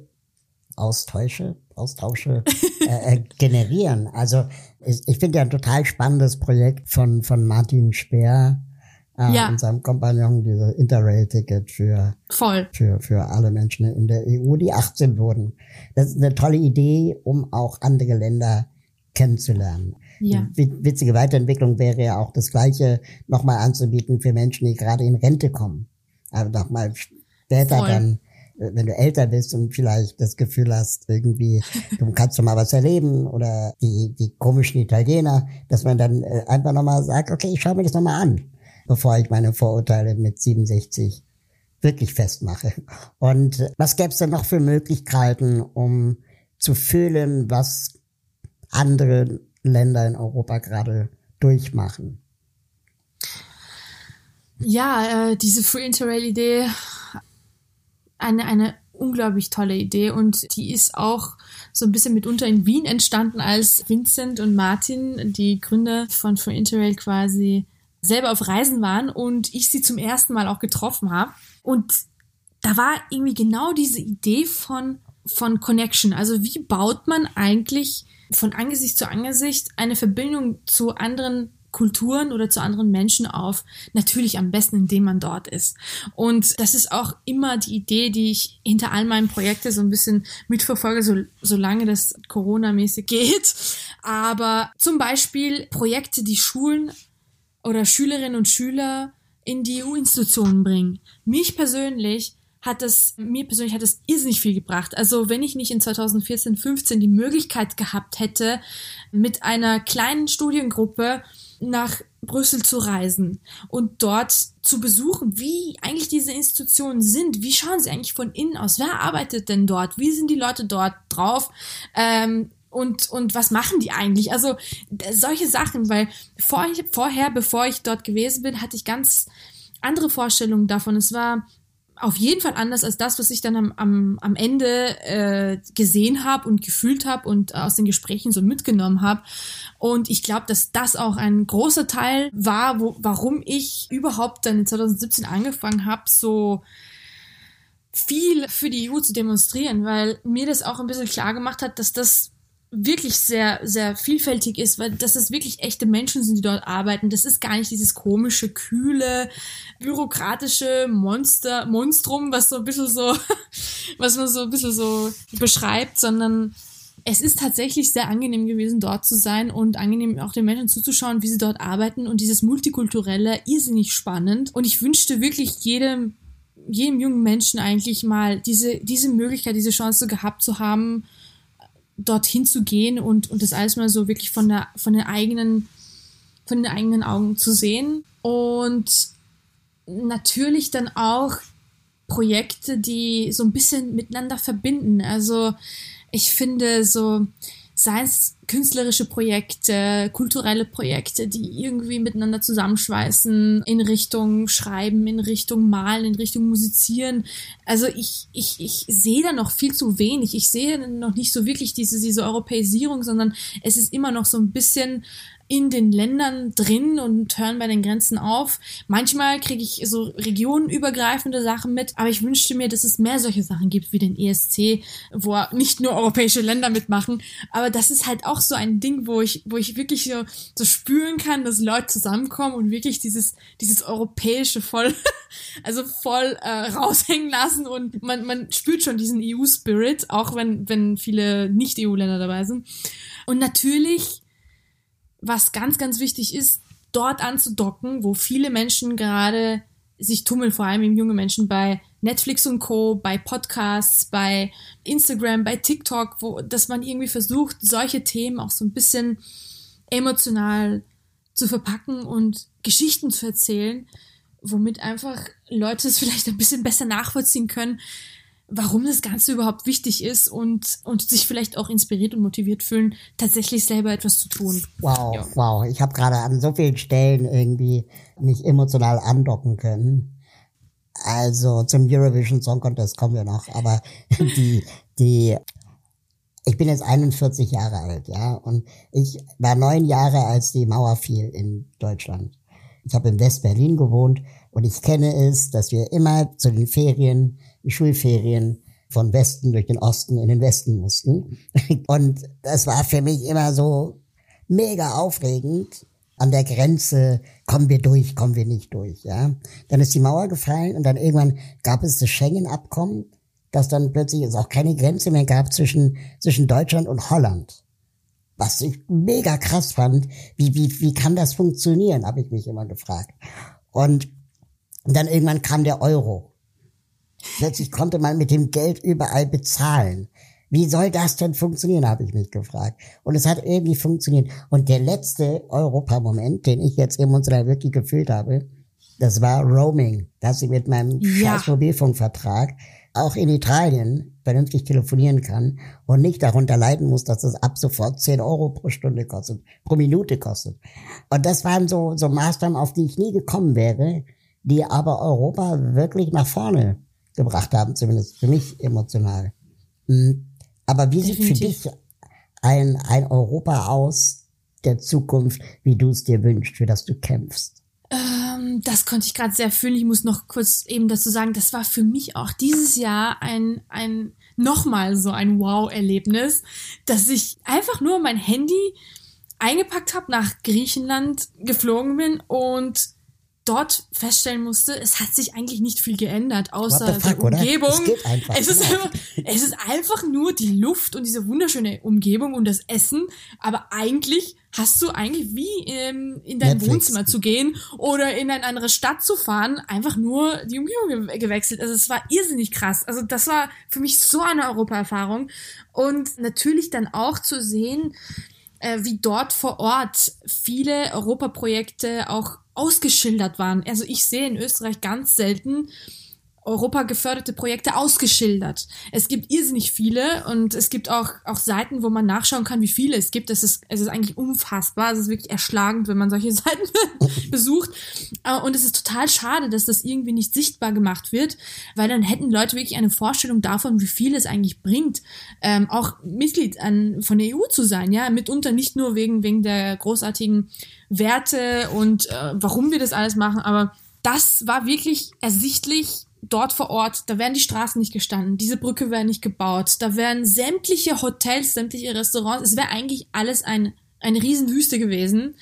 Austausche, Austausche äh, äh, generieren? Also ich, ich finde ja ein total spannendes Projekt von, von Martin Speer äh, ja. und seinem Kompagnon, dieses Interrail-Ticket für, Voll. für, für alle Menschen in der EU, die 18 wurden. Das ist eine tolle Idee, um auch andere Länder kennenzulernen. Ja. Witzige Weiterentwicklung wäre ja auch das Gleiche nochmal anzubieten für Menschen, die gerade in Rente kommen. Aber nochmal später Voll. dann wenn du älter bist und vielleicht das Gefühl hast, irgendwie, du kannst doch mal was erleben oder die, die komischen Italiener, dass man dann äh, einfach nochmal sagt, okay, ich schaue mir das nochmal an, bevor ich meine Vorurteile mit 67 wirklich festmache. Und was gäbe es denn noch für Möglichkeiten, um zu fühlen, was andere Länder in Europa gerade durchmachen? Ja, äh, diese Free Interrail-Idee eine, eine unglaublich tolle Idee und die ist auch so ein bisschen mitunter in Wien entstanden, als Vincent und Martin, die Gründer von Free Interrail quasi selber auf Reisen waren und ich sie zum ersten Mal auch getroffen habe. Und da war irgendwie genau diese Idee von, von Connection. Also wie baut man eigentlich von Angesicht zu Angesicht eine Verbindung zu anderen Kulturen oder zu anderen Menschen auf. Natürlich am besten, indem man dort ist. Und das ist auch immer die Idee, die ich hinter all meinen Projekten so ein bisschen mitverfolge, so, solange das Corona-mäßig geht. Aber zum Beispiel Projekte, die Schulen oder Schülerinnen und Schüler in die EU-Institutionen bringen. Mich persönlich hat das, mir persönlich hat das irrsinnig viel gebracht. Also wenn ich nicht in 2014, 15 die Möglichkeit gehabt hätte, mit einer kleinen Studiengruppe nach Brüssel zu reisen und dort zu besuchen, wie eigentlich diese Institutionen sind. Wie schauen sie eigentlich von innen aus? Wer arbeitet denn dort? Wie sind die Leute dort drauf? Ähm, und, und was machen die eigentlich? Also solche Sachen, weil vor, vorher, bevor ich dort gewesen bin, hatte ich ganz andere Vorstellungen davon. Es war auf jeden Fall anders als das, was ich dann am, am, am Ende äh, gesehen habe und gefühlt habe und aus den Gesprächen so mitgenommen habe. Und ich glaube, dass das auch ein großer Teil war, wo, warum ich überhaupt dann in 2017 angefangen habe, so viel für die EU zu demonstrieren, weil mir das auch ein bisschen klar gemacht hat, dass das wirklich sehr, sehr vielfältig ist, weil dass es wirklich echte Menschen sind, die dort arbeiten. Das ist gar nicht dieses komische, kühle, bürokratische Monster, Monstrum, was so ein bisschen so, was man so ein bisschen so beschreibt, sondern es ist tatsächlich sehr angenehm gewesen, dort zu sein und angenehm auch den Menschen zuzuschauen, wie sie dort arbeiten und dieses Multikulturelle irrsinnig spannend. Und ich wünschte wirklich jedem, jedem jungen Menschen eigentlich mal diese, diese Möglichkeit, diese Chance gehabt zu haben, dorthin zu gehen und, und das alles mal so wirklich von der, von den eigenen, von den eigenen Augen zu sehen. Und natürlich dann auch Projekte, die so ein bisschen miteinander verbinden. Also ich finde so, sei es künstlerische Projekte, kulturelle Projekte, die irgendwie miteinander zusammenschweißen, in Richtung Schreiben, in Richtung Malen, in Richtung Musizieren. Also ich, ich, ich sehe da noch viel zu wenig. Ich sehe noch nicht so wirklich diese, diese Europäisierung, sondern es ist immer noch so ein bisschen in den Ländern drin und hören bei den Grenzen auf. Manchmal kriege ich so regionenübergreifende Sachen mit, aber ich wünschte mir, dass es mehr solche Sachen gibt wie den ESC, wo nicht nur europäische Länder mitmachen, aber das ist halt auch so ein Ding, wo ich, wo ich wirklich so, so spüren kann, dass Leute zusammenkommen und wirklich dieses, dieses europäische voll, also voll äh, raushängen lassen und man, man spürt schon diesen EU-Spirit, auch wenn, wenn viele Nicht-EU-Länder dabei sind. Und natürlich was ganz, ganz wichtig ist, dort anzudocken, wo viele Menschen gerade sich tummeln, vor allem junge Menschen bei Netflix und Co., bei Podcasts, bei Instagram, bei TikTok, wo, dass man irgendwie versucht, solche Themen auch so ein bisschen emotional zu verpacken und Geschichten zu erzählen, womit einfach Leute es vielleicht ein bisschen besser nachvollziehen können, warum das Ganze überhaupt wichtig ist und, und sich vielleicht auch inspiriert und motiviert fühlen, tatsächlich selber etwas zu tun. Wow, ja. wow. Ich habe gerade an so vielen Stellen irgendwie mich emotional andocken können. Also zum Eurovision Song Contest kommen wir noch, aber die, die, ich bin jetzt 41 Jahre alt, ja, und ich war neun Jahre, als die Mauer fiel in Deutschland. Ich habe in West-Berlin gewohnt und ich kenne es, dass wir immer zu den Ferien Schulferien von Westen durch den Osten in den Westen mussten. Und das war für mich immer so mega aufregend. An der Grenze kommen wir durch, kommen wir nicht durch, ja. Dann ist die Mauer gefallen und dann irgendwann gab es das Schengen-Abkommen, dass dann plötzlich es auch keine Grenze mehr gab zwischen, zwischen Deutschland und Holland. Was ich mega krass fand. Wie, wie, wie kann das funktionieren, habe ich mich immer gefragt. Und dann irgendwann kam der Euro. Plötzlich konnte man mit dem Geld überall bezahlen. Wie soll das denn funktionieren, habe ich mich gefragt. Und es hat irgendwie funktioniert. Und der letzte Europamoment, den ich jetzt emotional wirklich gefühlt habe, das war Roaming, dass ich mit meinem ja. scheiß Mobilfunkvertrag auch in Italien vernünftig telefonieren kann und nicht darunter leiden muss, dass es ab sofort 10 Euro pro Stunde kostet, pro Minute kostet. Und das waren so, so Maßnahmen, auf die ich nie gekommen wäre, die aber Europa wirklich nach vorne gebracht haben, zumindest für mich emotional. Hm. Aber wie Definitiv. sieht für dich ein, ein Europa aus der Zukunft, wie du es dir wünschst, für das du kämpfst? Ähm, das konnte ich gerade sehr fühlen. Ich muss noch kurz eben dazu sagen, das war für mich auch dieses Jahr ein, ein nochmal so ein Wow-Erlebnis, dass ich einfach nur mein Handy eingepackt habe, nach Griechenland geflogen bin und dort feststellen musste, es hat sich eigentlich nicht viel geändert, außer fuck, die Umgebung. Es, es, ist einfach, es ist einfach nur die Luft und diese wunderschöne Umgebung und das Essen, aber eigentlich hast du eigentlich wie ähm, in dein Netflix. Wohnzimmer zu gehen oder in eine andere Stadt zu fahren, einfach nur die Umgebung ge gewechselt. Also es war irrsinnig krass. Also das war für mich so eine Europa-Erfahrung und natürlich dann auch zu sehen, äh, wie dort vor Ort viele Europaprojekte auch ausgeschildert waren. Also ich sehe in Österreich ganz selten Europa geförderte Projekte ausgeschildert. Es gibt irrsinnig viele und es gibt auch, auch Seiten, wo man nachschauen kann, wie viele es gibt. Es ist, es ist eigentlich unfassbar. Es ist wirklich erschlagend, wenn man solche Seiten besucht. Äh, und es ist total schade, dass das irgendwie nicht sichtbar gemacht wird, weil dann hätten Leute wirklich eine Vorstellung davon, wie viel es eigentlich bringt, ähm, auch Mitglied an, von der EU zu sein. Ja, mitunter nicht nur wegen, wegen der großartigen Werte und äh, warum wir das alles machen, aber das war wirklich ersichtlich dort vor Ort, da wären die Straßen nicht gestanden, diese Brücke wäre nicht gebaut, da wären sämtliche Hotels, sämtliche Restaurants, es wäre eigentlich alles ein, eine Riesenwüste gewesen,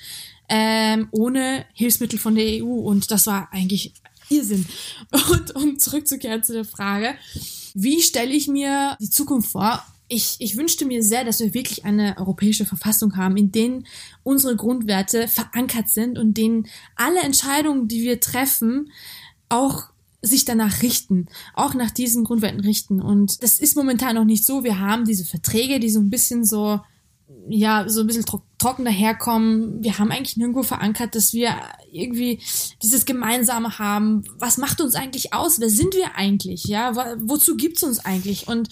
ähm, ohne Hilfsmittel von der EU. Und das war eigentlich Irrsinn. Und um zurückzukehren zu der Frage, wie stelle ich mir die Zukunft vor? Ich, ich wünschte mir sehr, dass wir wirklich eine europäische Verfassung haben, in denen unsere Grundwerte verankert sind und denen alle Entscheidungen, die wir treffen, auch sich danach richten, auch nach diesen Grundwerten richten. Und das ist momentan noch nicht so. Wir haben diese Verträge, die so ein bisschen so, ja, so ein bisschen tro trocken daherkommen. Wir haben eigentlich nirgendwo verankert, dass wir irgendwie dieses Gemeinsame haben. Was macht uns eigentlich aus? Wer sind wir eigentlich? Ja, wo, wozu gibt's uns eigentlich? Und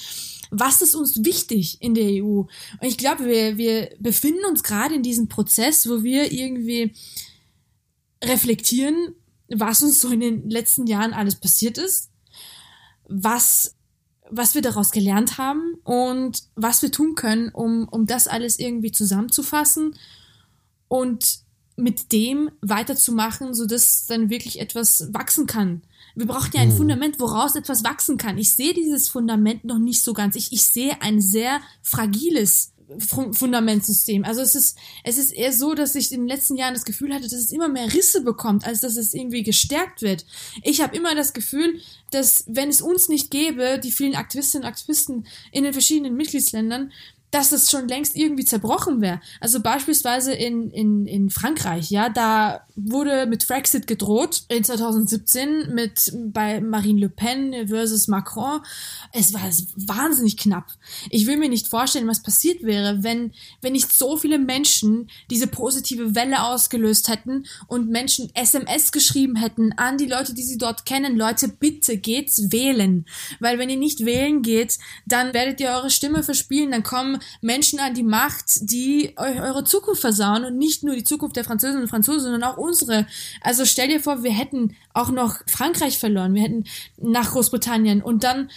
was ist uns wichtig in der EU? Und ich glaube, wir, wir befinden uns gerade in diesem Prozess, wo wir irgendwie reflektieren, was uns so in den letzten Jahren alles passiert ist, was, was wir daraus gelernt haben und was wir tun können, um, um das alles irgendwie zusammenzufassen und mit dem weiterzumachen, so dass dann wirklich etwas wachsen kann. Wir brauchen ja ein mhm. Fundament, woraus etwas wachsen kann. Ich sehe dieses Fundament noch nicht so ganz. Ich, ich sehe ein sehr fragiles Fundamentsystem. Also es ist, es ist eher so, dass ich in den letzten Jahren das Gefühl hatte, dass es immer mehr Risse bekommt, als dass es irgendwie gestärkt wird. Ich habe immer das Gefühl, dass wenn es uns nicht gäbe, die vielen Aktivistinnen und Aktivisten in den verschiedenen Mitgliedsländern, dass es schon längst irgendwie zerbrochen wäre. Also beispielsweise in, in, in Frankreich, ja, da wurde mit Brexit gedroht in 2017 mit bei Marine Le Pen versus Macron. Es war wahnsinnig knapp. Ich will mir nicht vorstellen, was passiert wäre, wenn, wenn nicht so viele Menschen diese positive Welle ausgelöst hätten und Menschen SMS geschrieben hätten an die Leute, die sie dort kennen. Leute, bitte geht's wählen. Weil wenn ihr nicht wählen geht, dann werdet ihr eure Stimme verspielen, dann kommen Menschen an die Macht, die euch eure Zukunft versauen und nicht nur die Zukunft der Französinnen und Franzosen, sondern auch unsere. Also stell dir vor, wir hätten auch noch Frankreich verloren, wir hätten nach Großbritannien und dann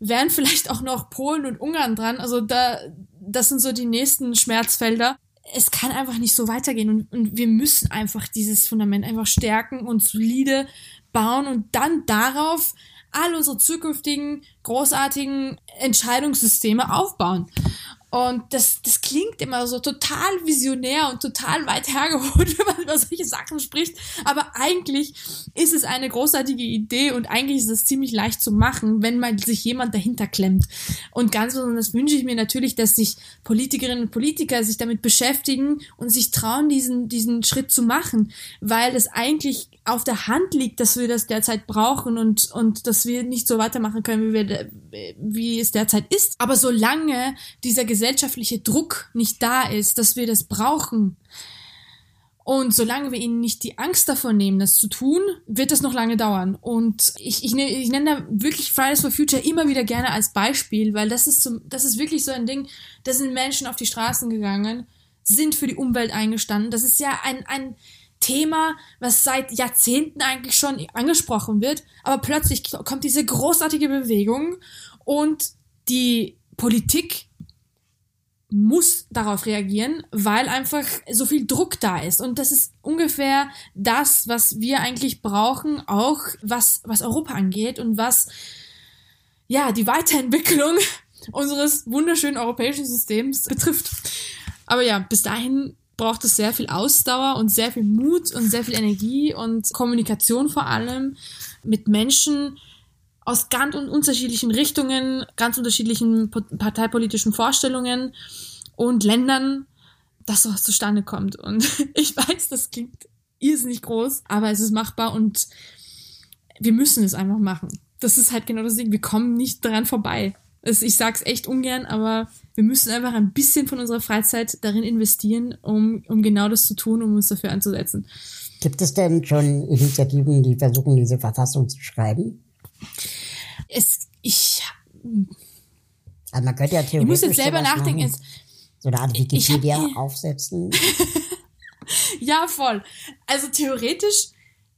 wären vielleicht auch noch Polen und Ungarn dran. Also da, das sind so die nächsten Schmerzfelder. Es kann einfach nicht so weitergehen und, und wir müssen einfach dieses Fundament einfach stärken und solide bauen und dann darauf all unsere zukünftigen großartigen Entscheidungssysteme aufbauen. Und das, das klingt immer so total visionär und total weit hergeholt, wenn man über solche Sachen spricht. Aber eigentlich ist es eine großartige Idee und eigentlich ist es ziemlich leicht zu machen, wenn man sich jemand dahinter klemmt. Und ganz besonders wünsche ich mir natürlich, dass sich Politikerinnen und Politiker sich damit beschäftigen und sich trauen, diesen, diesen Schritt zu machen, weil es eigentlich auf der Hand liegt, dass wir das derzeit brauchen und, und dass wir nicht so weitermachen können, wie, wir, wie es derzeit ist. Aber solange dieser gesellschaftliche Druck nicht da ist, dass wir das brauchen, und solange wir ihnen nicht die Angst davor nehmen, das zu tun, wird das noch lange dauern. Und ich, ich, ne, ich nenne da wirklich Fridays for Future immer wieder gerne als Beispiel, weil das ist, zum, das ist wirklich so ein Ding, da sind Menschen auf die Straßen gegangen, sind für die Umwelt eingestanden. Das ist ja ein, ein, Thema, was seit Jahrzehnten eigentlich schon angesprochen wird, aber plötzlich kommt diese großartige Bewegung und die Politik muss darauf reagieren, weil einfach so viel Druck da ist. Und das ist ungefähr das, was wir eigentlich brauchen, auch was, was Europa angeht und was, ja, die Weiterentwicklung unseres wunderschönen europäischen Systems betrifft. Aber ja, bis dahin braucht es sehr viel Ausdauer und sehr viel Mut und sehr viel Energie und Kommunikation vor allem mit Menschen aus ganz unterschiedlichen Richtungen, ganz unterschiedlichen parteipolitischen Vorstellungen und Ländern, dass sowas zustande kommt. Und ich weiß, das klingt irrsinnig groß, aber es ist machbar und wir müssen es einfach machen. Das ist halt genau das Ding. Wir kommen nicht daran vorbei. Ich sag's echt ungern, aber wir müssen einfach ein bisschen von unserer Freizeit darin investieren, um, um genau das zu tun, um uns dafür einzusetzen. Gibt es denn schon Initiativen, die versuchen, diese Verfassung zu schreiben? Es, ich. Also man könnte ja theoretisch. Ich muss jetzt selber nachdenken. Jetzt, so eine Art Wikipedia hab, aufsetzen. ja, voll. Also theoretisch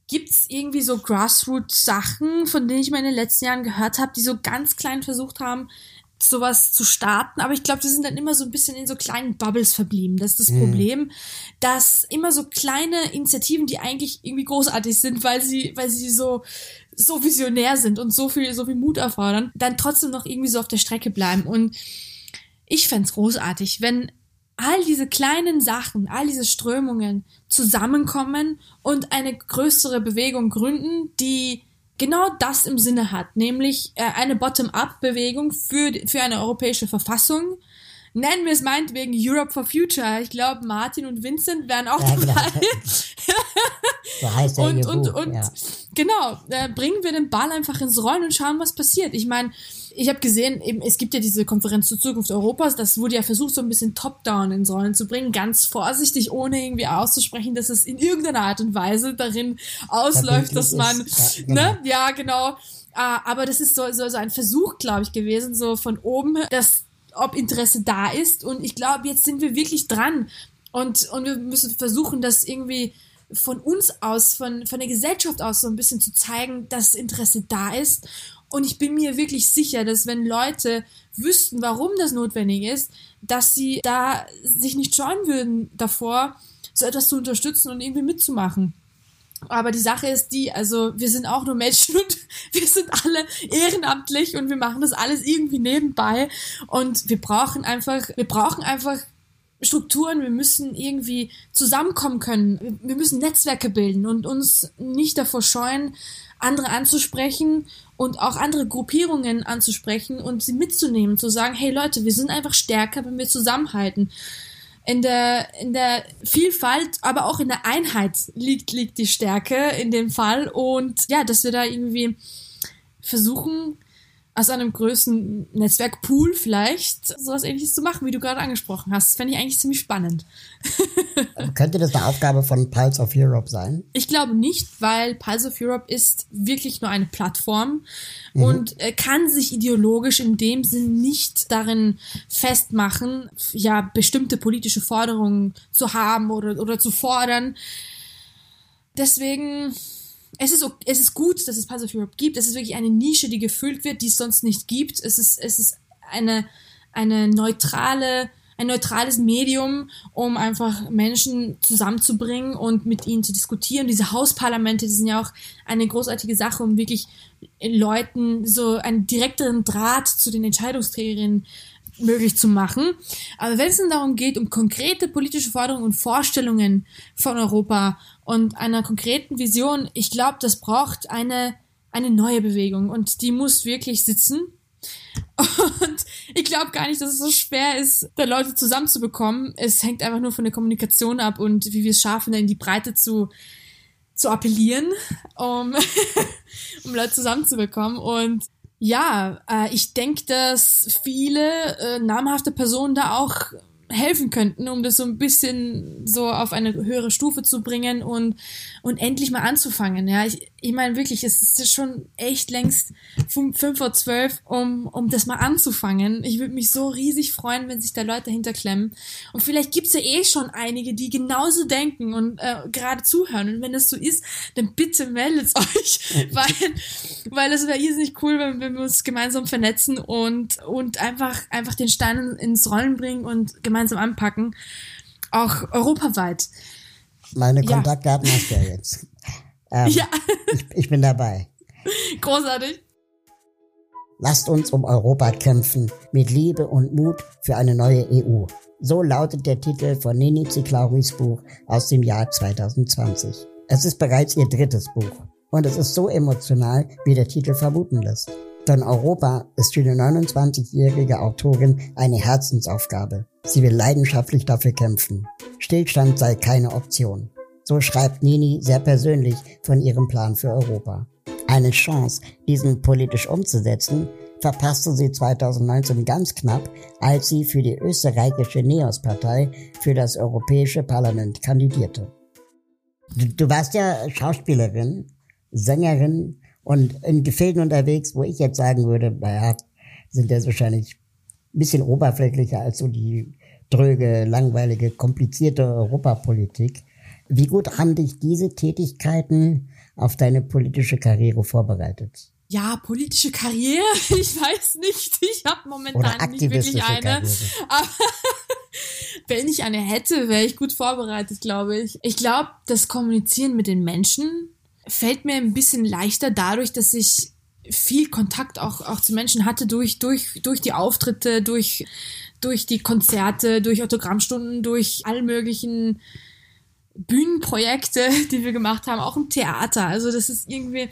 gibt's irgendwie so Grassroots-Sachen, von denen ich mal in den letzten Jahren gehört habe, die so ganz klein versucht haben, sowas zu starten, aber ich glaube, die sind dann immer so ein bisschen in so kleinen Bubbles verblieben. Das ist das mhm. Problem, dass immer so kleine Initiativen, die eigentlich irgendwie großartig sind, weil sie, weil sie so so visionär sind und so viel, so viel Mut erfordern, dann trotzdem noch irgendwie so auf der Strecke bleiben. Und ich fände großartig, wenn all diese kleinen Sachen, all diese Strömungen zusammenkommen und eine größere Bewegung gründen, die genau das im Sinne hat, nämlich äh, eine Bottom-up-Bewegung für, für eine europäische Verfassung. Nennen wir es meinetwegen Europe for Future. Ich glaube, Martin und Vincent wären auch ja, genau. dabei. so heißt der und, und, und ja. genau, äh, bringen wir den Ball einfach ins Rollen und schauen, was passiert. Ich meine, ich habe gesehen, eben, es gibt ja diese Konferenz zur Zukunft Europas, das wurde ja versucht, so ein bisschen top-down ins Rollen zu bringen, ganz vorsichtig, ohne irgendwie auszusprechen, dass es in irgendeiner Art und Weise darin ausläuft, dass man, ist, ja, genau. ne, ja, genau. Uh, aber das ist so, so, so ein Versuch, glaube ich, gewesen, so von oben, dass ob Interesse da ist. Und ich glaube, jetzt sind wir wirklich dran. Und, und wir müssen versuchen, das irgendwie von uns aus, von, von der Gesellschaft aus so ein bisschen zu zeigen, dass Interesse da ist. Und ich bin mir wirklich sicher, dass wenn Leute wüssten, warum das notwendig ist, dass sie da sich nicht scheuen würden davor, so etwas zu unterstützen und irgendwie mitzumachen. Aber die Sache ist die, also wir sind auch nur Menschen und wir sind alle ehrenamtlich und wir machen das alles irgendwie nebenbei. Und wir brauchen einfach, wir brauchen einfach Strukturen, wir müssen irgendwie zusammenkommen können, wir müssen Netzwerke bilden und uns nicht davor scheuen, andere anzusprechen und auch andere Gruppierungen anzusprechen und sie mitzunehmen, zu sagen, hey Leute, wir sind einfach stärker, wenn wir zusammenhalten. In der, in der Vielfalt, aber auch in der Einheit liegt, liegt die Stärke in dem Fall. Und ja, dass wir da irgendwie versuchen, aus einem größeren Netzwerkpool vielleicht sowas ähnliches zu machen, wie du gerade angesprochen hast. Das fände ich eigentlich ziemlich spannend. Könnte das eine Aufgabe von Pulse of Europe sein? Ich glaube nicht, weil Pulse of Europe ist wirklich nur eine Plattform mhm. und äh, kann sich ideologisch in dem Sinn nicht darin festmachen, ja, bestimmte politische Forderungen zu haben oder, oder zu fordern. Deswegen es ist, es ist gut, dass es Pulse of Europe gibt. Es ist wirklich eine Nische, die gefüllt wird, die es sonst nicht gibt. Es ist, es ist eine, eine neutrale, ein neutrales Medium, um einfach Menschen zusammenzubringen und mit ihnen zu diskutieren. Diese Hausparlamente, die sind ja auch eine großartige Sache, um wirklich Leuten so einen direkteren Draht zu den Entscheidungsträgerinnen möglich zu machen. Aber wenn es dann darum geht, um konkrete politische Forderungen und Vorstellungen von Europa und einer konkreten Vision, ich glaube, das braucht eine, eine neue Bewegung und die muss wirklich sitzen. Und ich glaube gar nicht, dass es so schwer ist, da Leute zusammenzubekommen. Es hängt einfach nur von der Kommunikation ab und wie wir es schaffen, da in die Breite zu, zu appellieren, um, um Leute zusammenzubekommen. Und ja, äh, ich denke, dass viele äh, namhafte Personen da auch helfen könnten, um das so ein bisschen so auf eine höhere Stufe zu bringen und, und endlich mal anzufangen. Ja, ich, ich meine wirklich, es ist schon echt längst fünf vor zwölf, um, um das mal anzufangen. Ich würde mich so riesig freuen, wenn sich da Leute hinterklemmen. Und vielleicht gibt's ja eh schon einige, die genauso denken und äh, gerade zuhören. Und wenn das so ist, dann bitte meldet euch, weil, weil es wäre irrsinnig cool, wenn, wenn wir uns gemeinsam vernetzen und, und einfach, einfach den Stein ins Rollen bringen und gemeinsam gemeinsam anpacken, auch europaweit. Meine Kontaktdaten ja. hast du ja jetzt. Ähm, ja. Ich, ich bin dabei. Großartig. Lasst uns um Europa kämpfen, mit Liebe und Mut für eine neue EU. So lautet der Titel von Nini Ziklauris Buch aus dem Jahr 2020. Es ist bereits ihr drittes Buch und es ist so emotional, wie der Titel vermuten lässt. Denn Europa ist für die 29-jährige Autorin eine Herzensaufgabe. Sie will leidenschaftlich dafür kämpfen. Stillstand sei keine Option. So schreibt Nini sehr persönlich von ihrem Plan für Europa. Eine Chance, diesen politisch umzusetzen, verpasste sie 2019 ganz knapp, als sie für die österreichische Neos-Partei für das Europäische Parlament kandidierte. Du, du warst ja Schauspielerin, Sängerin und in Gefilden unterwegs, wo ich jetzt sagen würde, naja, sind das wahrscheinlich ein bisschen oberflächlicher als so die dröge, langweilige, komplizierte Europapolitik. Wie gut haben dich diese Tätigkeiten auf deine politische Karriere vorbereitet? ja, politische Karriere, ich weiß nicht. Ich habe momentan nicht wirklich eine. Karriere. Aber wenn ich eine hätte, wäre ich gut vorbereitet, glaube ich. Ich glaube, das Kommunizieren mit den Menschen fällt mir ein bisschen leichter dadurch, dass ich viel Kontakt auch, auch zu Menschen hatte durch, durch, durch die Auftritte, durch, durch die Konzerte, durch Autogrammstunden, durch all möglichen Bühnenprojekte, die wir gemacht haben, auch im Theater. Also das ist irgendwie,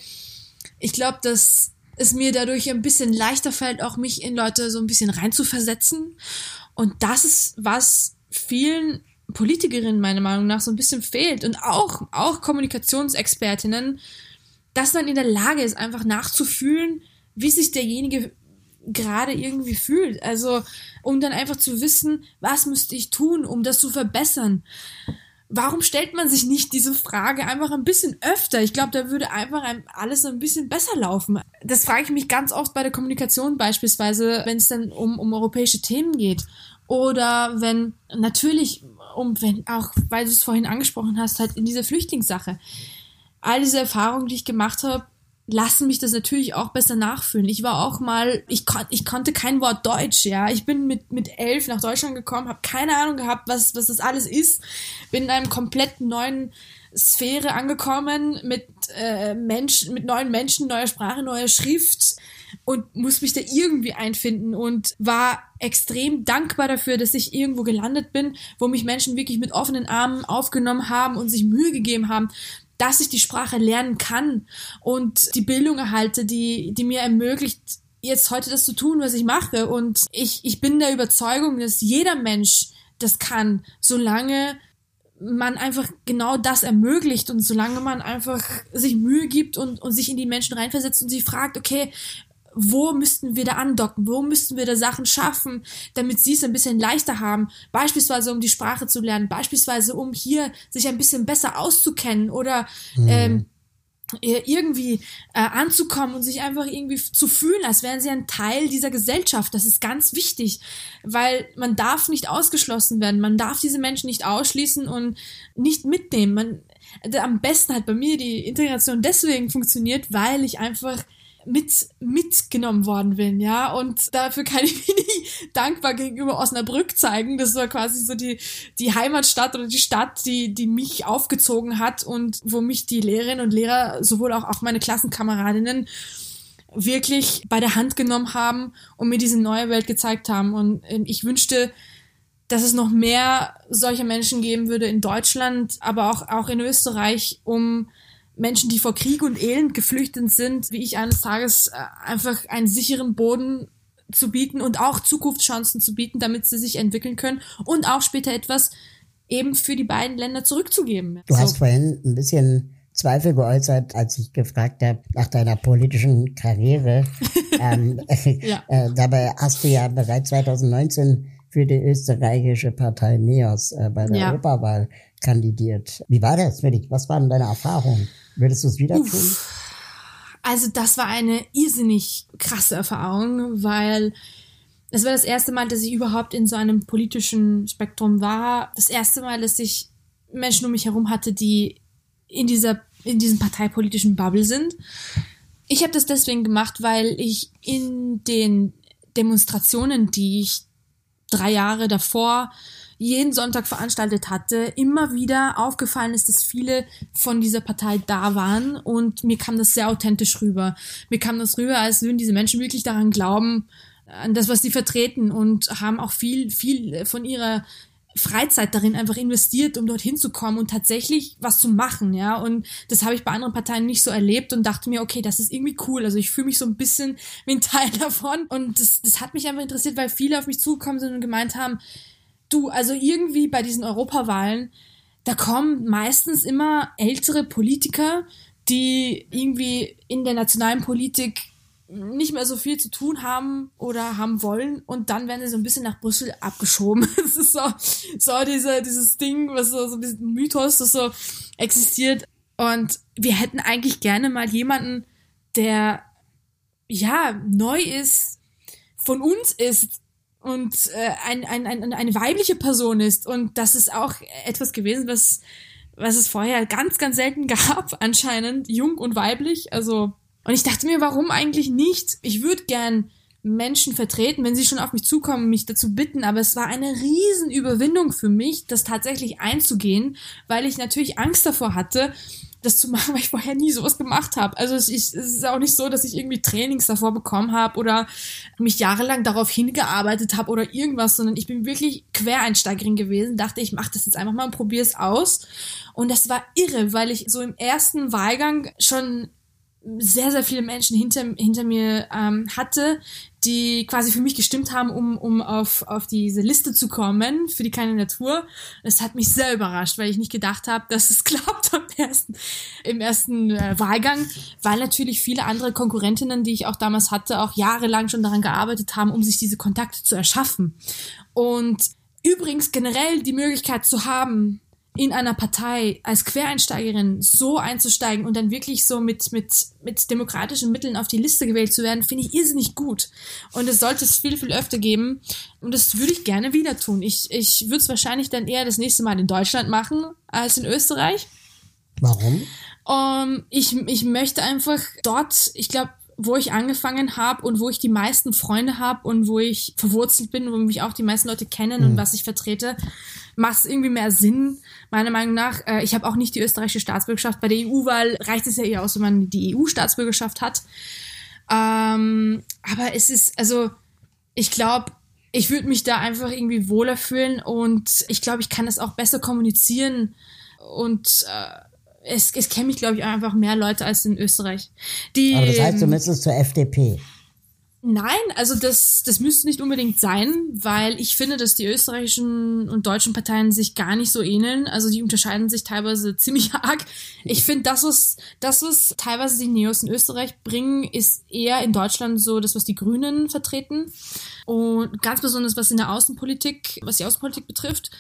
ich glaube, dass es mir dadurch ein bisschen leichter fällt, auch mich in Leute so ein bisschen reinzuversetzen. Und das ist was vielen Politikerinnen meiner Meinung nach so ein bisschen fehlt und auch, auch Kommunikationsexpertinnen, dass man in der Lage ist, einfach nachzufühlen, wie sich derjenige gerade irgendwie fühlt. Also, um dann einfach zu wissen, was müsste ich tun, um das zu verbessern warum stellt man sich nicht diese Frage einfach ein bisschen öfter? Ich glaube, da würde einfach alles ein bisschen besser laufen. Das frage ich mich ganz oft bei der Kommunikation beispielsweise, wenn es dann um, um europäische Themen geht. Oder wenn natürlich, um wenn auch, weil du es vorhin angesprochen hast, halt in dieser Flüchtlingssache. All diese Erfahrungen, die ich gemacht habe, lassen mich das natürlich auch besser nachfühlen. Ich war auch mal, ich, kon, ich konnte kein Wort Deutsch, ja. Ich bin mit, mit elf nach Deutschland gekommen, habe keine Ahnung gehabt, was, was das alles ist. Bin in einem komplett neuen Sphäre angekommen mit äh, Menschen, mit neuen Menschen, neuer Sprache, neuer Schrift und muss mich da irgendwie einfinden und war extrem dankbar dafür, dass ich irgendwo gelandet bin, wo mich Menschen wirklich mit offenen Armen aufgenommen haben und sich Mühe gegeben haben, dass ich die Sprache lernen kann und die Bildung erhalte, die, die mir ermöglicht, jetzt heute das zu tun, was ich mache. Und ich, ich bin der Überzeugung, dass jeder Mensch das kann, solange man einfach genau das ermöglicht und solange man einfach sich Mühe gibt und, und sich in die Menschen reinversetzt und sie fragt, okay, wo müssten wir da andocken, wo müssten wir da Sachen schaffen, damit sie es ein bisschen leichter haben, beispielsweise um die Sprache zu lernen, beispielsweise um hier sich ein bisschen besser auszukennen oder mhm. ähm, irgendwie äh, anzukommen und sich einfach irgendwie zu fühlen, als wären sie ein Teil dieser Gesellschaft. Das ist ganz wichtig, weil man darf nicht ausgeschlossen werden, man darf diese Menschen nicht ausschließen und nicht mitnehmen. Man, am besten hat bei mir die Integration deswegen funktioniert, weil ich einfach mit mitgenommen worden bin, ja. Und dafür kann ich mich nicht dankbar gegenüber Osnabrück zeigen. Das war quasi so die, die Heimatstadt oder die Stadt, die, die mich aufgezogen hat und wo mich die Lehrerinnen und Lehrer, sowohl auch, auch meine Klassenkameradinnen, wirklich bei der Hand genommen haben und mir diese neue Welt gezeigt haben. Und ähm, ich wünschte, dass es noch mehr solcher Menschen geben würde in Deutschland, aber auch, auch in Österreich, um Menschen, die vor Krieg und Elend geflüchtet sind, wie ich eines Tages äh, einfach einen sicheren Boden zu bieten und auch Zukunftschancen zu bieten, damit sie sich entwickeln können und auch später etwas eben für die beiden Länder zurückzugeben. Du so. hast vorhin ein bisschen Zweifel geäußert, als ich gefragt habe nach deiner politischen Karriere. ähm, ja. äh, dabei hast du ja bereits 2019 für die österreichische Partei NEOS äh, bei der ja. Europawahl kandidiert. Wie war das für dich? Was waren deine Erfahrungen? Würdest du es wieder Uff. tun? Also das war eine irrsinnig krasse Erfahrung, weil es war das erste Mal, dass ich überhaupt in so einem politischen Spektrum war. Das erste Mal, dass ich Menschen um mich herum hatte, die in dieser in diesem parteipolitischen Bubble sind. Ich habe das deswegen gemacht, weil ich in den Demonstrationen, die ich drei Jahre davor jeden Sonntag veranstaltet hatte, immer wieder aufgefallen ist, dass viele von dieser Partei da waren und mir kam das sehr authentisch rüber. Mir kam das rüber, als würden diese Menschen wirklich daran glauben, an das, was sie vertreten und haben auch viel, viel von ihrer Freizeit darin einfach investiert, um dorthin zu kommen und tatsächlich was zu machen, ja. Und das habe ich bei anderen Parteien nicht so erlebt und dachte mir, okay, das ist irgendwie cool. Also ich fühle mich so ein bisschen wie ein Teil davon. Und das, das hat mich einfach interessiert, weil viele auf mich zugekommen sind und gemeint haben, du, also irgendwie bei diesen Europawahlen, da kommen meistens immer ältere Politiker, die irgendwie in der nationalen Politik nicht mehr so viel zu tun haben oder haben wollen und dann werden sie so ein bisschen nach Brüssel abgeschoben. Das ist so, so diese, dieses Ding, was so, so ein bisschen Mythos, das so existiert. Und wir hätten eigentlich gerne mal jemanden, der ja neu ist, von uns ist und äh, ein, ein, ein, eine weibliche Person ist. Und das ist auch etwas gewesen, was, was es vorher ganz, ganz selten gab, anscheinend, jung und weiblich. Also Und ich dachte mir, warum eigentlich nicht? Ich würde gern Menschen vertreten, wenn sie schon auf mich zukommen, mich dazu bitten. Aber es war eine Riesenüberwindung für mich, das tatsächlich einzugehen, weil ich natürlich Angst davor hatte, das zu machen, weil ich vorher nie sowas gemacht habe. Also es, ich, es ist auch nicht so, dass ich irgendwie Trainings davor bekommen habe oder mich jahrelang darauf hingearbeitet habe oder irgendwas, sondern ich bin wirklich Quereinsteigerin gewesen, dachte, ich mache das jetzt einfach mal und probiere es aus. Und das war irre, weil ich so im ersten Wahlgang schon sehr, sehr viele Menschen hinter, hinter mir ähm, hatte, die quasi für mich gestimmt haben, um, um auf, auf diese Liste zu kommen für die kleine Natur. Das hat mich sehr überrascht, weil ich nicht gedacht habe, dass es klappt am ersten, im ersten äh, Wahlgang, weil natürlich viele andere Konkurrentinnen, die ich auch damals hatte, auch jahrelang schon daran gearbeitet haben, um sich diese Kontakte zu erschaffen. Und übrigens generell die Möglichkeit zu haben, in einer Partei als Quereinsteigerin so einzusteigen und dann wirklich so mit, mit, mit demokratischen Mitteln auf die Liste gewählt zu werden, finde ich irrsinnig gut. Und es sollte es viel, viel öfter geben. Und das würde ich gerne wieder tun. Ich, ich würde es wahrscheinlich dann eher das nächste Mal in Deutschland machen als in Österreich. Warum? Um, ich, ich möchte einfach dort, ich glaube, wo ich angefangen habe und wo ich die meisten Freunde habe und wo ich verwurzelt bin, wo mich auch die meisten Leute kennen mhm. und was ich vertrete, macht es irgendwie mehr Sinn, meiner Meinung nach. Äh, ich habe auch nicht die österreichische Staatsbürgerschaft. Bei der EU-Wahl reicht es ja eher aus, wenn man die EU-Staatsbürgerschaft hat. Ähm, aber es ist, also, ich glaube, ich würde mich da einfach irgendwie wohler fühlen und ich glaube, ich kann das auch besser kommunizieren und äh, es, es kennen mich, glaube ich, einfach mehr Leute als in Österreich. Die, Aber das heißt, du müsstest zur FDP. Nein, also das, das müsste nicht unbedingt sein, weil ich finde, dass die österreichischen und deutschen Parteien sich gar nicht so ähneln. Also die unterscheiden sich teilweise ziemlich arg. Ich finde, das, was, das, was teilweise die Neos in Österreich bringen, ist eher in Deutschland so das, was die Grünen vertreten. Und ganz besonders was in der Außenpolitik, was die Außenpolitik betrifft.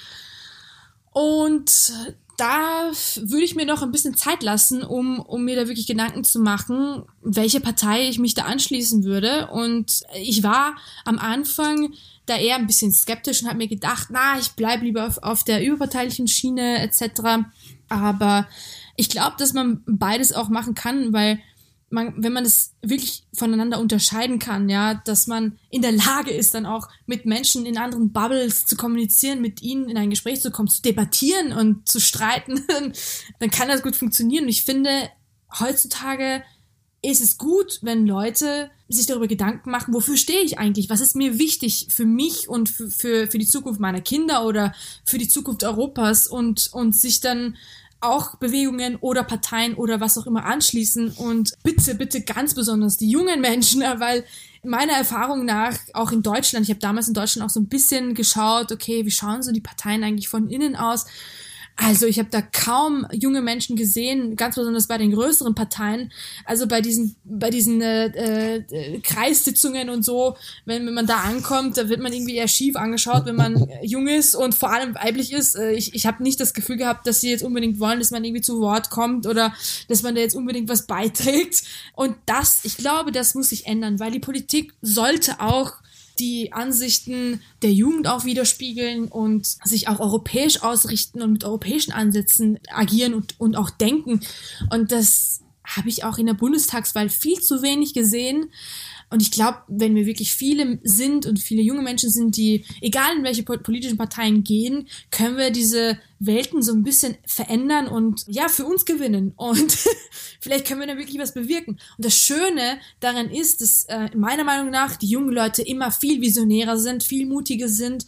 Und da würde ich mir noch ein bisschen Zeit lassen, um, um mir da wirklich Gedanken zu machen, welche Partei ich mich da anschließen würde. Und ich war am Anfang da eher ein bisschen skeptisch und habe mir gedacht, na, ich bleibe lieber auf, auf der überparteilichen Schiene etc. Aber ich glaube, dass man beides auch machen kann, weil man, wenn man das wirklich voneinander unterscheiden kann, ja, dass man in der Lage ist, dann auch mit Menschen in anderen Bubbles zu kommunizieren, mit ihnen in ein Gespräch zu kommen, zu debattieren und zu streiten, dann kann das gut funktionieren. Und ich finde, heutzutage ist es gut, wenn Leute sich darüber Gedanken machen, wofür stehe ich eigentlich? Was ist mir wichtig für mich und für, für, für die Zukunft meiner Kinder oder für die Zukunft Europas und, und sich dann auch Bewegungen oder Parteien oder was auch immer anschließen und bitte, bitte ganz besonders die jungen Menschen, weil meiner Erfahrung nach auch in Deutschland, ich habe damals in Deutschland auch so ein bisschen geschaut, okay, wie schauen so die Parteien eigentlich von innen aus? Also ich habe da kaum junge Menschen gesehen, ganz besonders bei den größeren Parteien. Also bei diesen, bei diesen äh, äh, Kreissitzungen und so, wenn, wenn man da ankommt, da wird man irgendwie eher schief angeschaut, wenn man jung ist und vor allem weiblich ist. Äh, ich ich habe nicht das Gefühl gehabt, dass sie jetzt unbedingt wollen, dass man irgendwie zu Wort kommt oder dass man da jetzt unbedingt was beiträgt. Und das, ich glaube, das muss sich ändern, weil die Politik sollte auch die Ansichten der Jugend auch widerspiegeln und sich auch europäisch ausrichten und mit europäischen Ansätzen agieren und, und auch denken. Und das habe ich auch in der Bundestagswahl viel zu wenig gesehen. Und ich glaube, wenn wir wirklich viele sind und viele junge Menschen sind, die, egal in welche politischen Parteien gehen, können wir diese Welten so ein bisschen verändern und ja, für uns gewinnen. Und vielleicht können wir da wirklich was bewirken. Und das Schöne daran ist, dass äh, meiner Meinung nach die jungen Leute immer viel visionärer sind, viel mutiger sind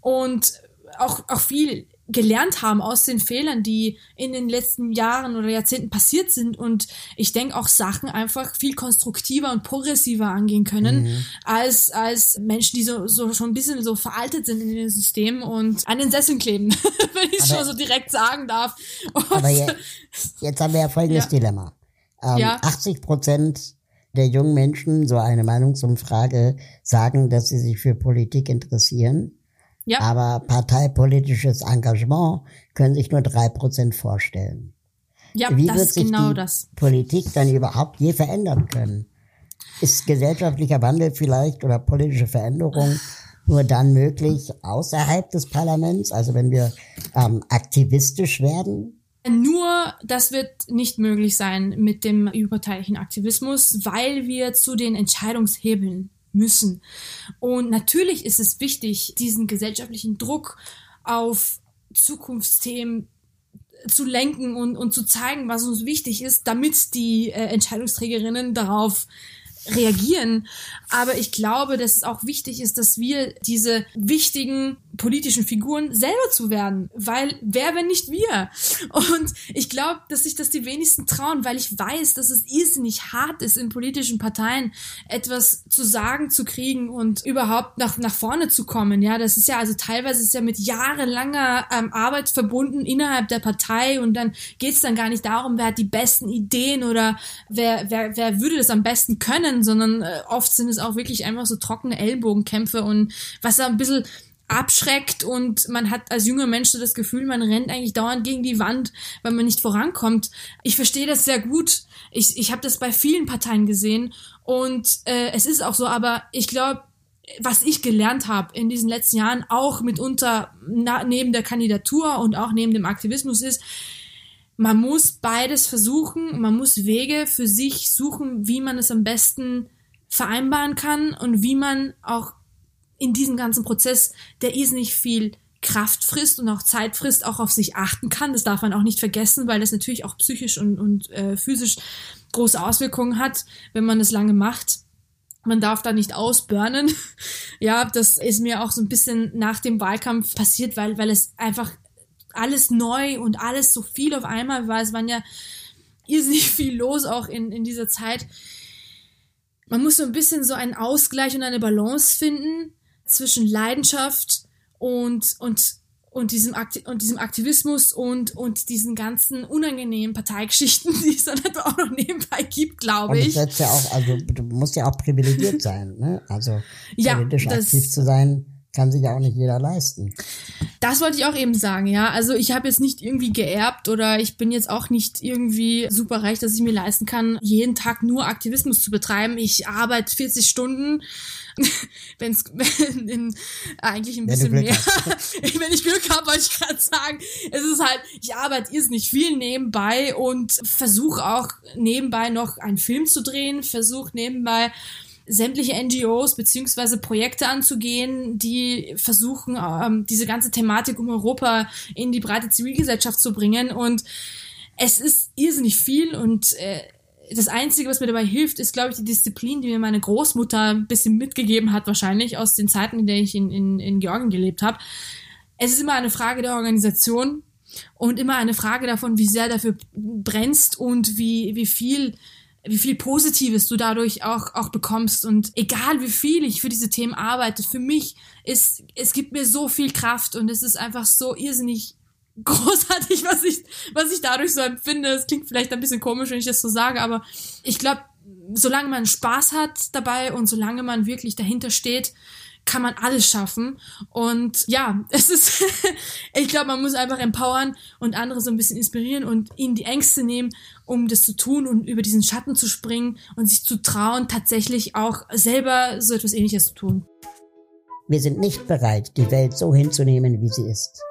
und auch, auch viel gelernt haben aus den Fehlern, die in den letzten Jahren oder Jahrzehnten passiert sind und ich denke auch Sachen einfach viel konstruktiver und progressiver angehen können mhm. als als Menschen, die so, so schon ein bisschen so veraltet sind in den Systemen und an den Sesseln kleben, wenn ich schon so direkt sagen darf. Und aber je, jetzt haben wir ja folgendes ja. Dilemma. Ähm, ja. 80 Prozent der jungen Menschen, so eine Meinungsumfrage, sagen, dass sie sich für Politik interessieren. Ja. Aber parteipolitisches Engagement können sich nur drei Prozent vorstellen. Ja, Wie das wird sich genau die das. Politik dann überhaupt je verändern können? Ist gesellschaftlicher Wandel vielleicht oder politische Veränderung nur dann möglich außerhalb des Parlaments, also wenn wir ähm, aktivistisch werden? Nur das wird nicht möglich sein mit dem überparteilichen Aktivismus, weil wir zu den Entscheidungshebeln müssen. Und natürlich ist es wichtig, diesen gesellschaftlichen Druck auf Zukunftsthemen zu lenken und, und zu zeigen, was uns wichtig ist, damit die äh, Entscheidungsträgerinnen darauf reagieren. Aber ich glaube, dass es auch wichtig ist, dass wir diese wichtigen politischen Figuren selber zu werden. Weil wer, wenn nicht wir? Und ich glaube, dass sich das die wenigsten trauen, weil ich weiß, dass es irrsinnig hart ist, in politischen Parteien etwas zu sagen zu kriegen und überhaupt nach, nach vorne zu kommen. Ja, das ist ja, also teilweise ist ja mit jahrelanger ähm, Arbeit verbunden innerhalb der Partei und dann geht es dann gar nicht darum, wer hat die besten Ideen oder wer, wer, wer würde das am besten können, sondern äh, oft sind es auch wirklich einfach so trockene Ellbogenkämpfe und was da ein bisschen abschreckt und man hat als junger Mensch so das Gefühl, man rennt eigentlich dauernd gegen die Wand, weil man nicht vorankommt. Ich verstehe das sehr gut. Ich, ich habe das bei vielen Parteien gesehen und äh, es ist auch so, aber ich glaube, was ich gelernt habe in diesen letzten Jahren, auch mitunter na, neben der Kandidatur und auch neben dem Aktivismus ist, man muss beides versuchen, man muss Wege für sich suchen, wie man es am besten vereinbaren kann und wie man auch in diesem ganzen Prozess, der irrsinnig viel Kraft frisst und auch Zeit frisst, auch auf sich achten kann. Das darf man auch nicht vergessen, weil das natürlich auch psychisch und, und äh, physisch große Auswirkungen hat, wenn man das lange macht. Man darf da nicht ausburnen. ja, das ist mir auch so ein bisschen nach dem Wahlkampf passiert, weil, weil es einfach alles neu und alles so viel auf einmal war. Es waren ja irrsinnig viel los auch in, in dieser Zeit. Man muss so ein bisschen so einen Ausgleich und eine Balance finden zwischen Leidenschaft und, und, und, diesem, Akti und diesem Aktivismus und, und diesen ganzen unangenehmen Parteigeschichten, die es dann auch noch nebenbei gibt, glaube ich. Und ja auch, also du musst ja auch privilegiert sein, ne? Also ja, politisch aktiv zu sein kann sich ja auch nicht jeder leisten. Das wollte ich auch eben sagen, ja. Also ich habe jetzt nicht irgendwie geerbt oder ich bin jetzt auch nicht irgendwie super reich, dass ich mir leisten kann, jeden Tag nur Aktivismus zu betreiben. Ich arbeite 40 Stunden, wenn es eigentlich ein bisschen mehr. wenn ich Glück habe, wollte ich gerade sagen. Es ist halt, ich arbeite ist nicht viel nebenbei und versuche auch nebenbei noch einen Film zu drehen, versuche nebenbei sämtliche NGOs beziehungsweise Projekte anzugehen, die versuchen, ähm, diese ganze Thematik um Europa in die breite Zivilgesellschaft zu bringen. Und es ist irrsinnig viel und äh, das Einzige, was mir dabei hilft, ist, glaube ich, die Disziplin, die mir meine Großmutter ein bisschen mitgegeben hat, wahrscheinlich aus den Zeiten, in denen ich in, in, in Georgien gelebt habe. Es ist immer eine Frage der Organisation und immer eine Frage davon, wie sehr dafür brennst und wie, wie viel wie viel Positives du dadurch auch, auch bekommst. Und egal wie viel ich für diese Themen arbeite, für mich ist, es gibt mir so viel Kraft und es ist einfach so irrsinnig großartig, was ich, was ich dadurch so empfinde. Es klingt vielleicht ein bisschen komisch, wenn ich das so sage, aber ich glaube, solange man Spaß hat dabei und solange man wirklich dahinter steht, kann man alles schaffen. Und ja, es ist, ich glaube, man muss einfach empowern und andere so ein bisschen inspirieren und ihnen die Ängste nehmen, um das zu tun und über diesen Schatten zu springen und sich zu trauen, tatsächlich auch selber so etwas ähnliches zu tun. Wir sind nicht bereit, die Welt so hinzunehmen, wie sie ist.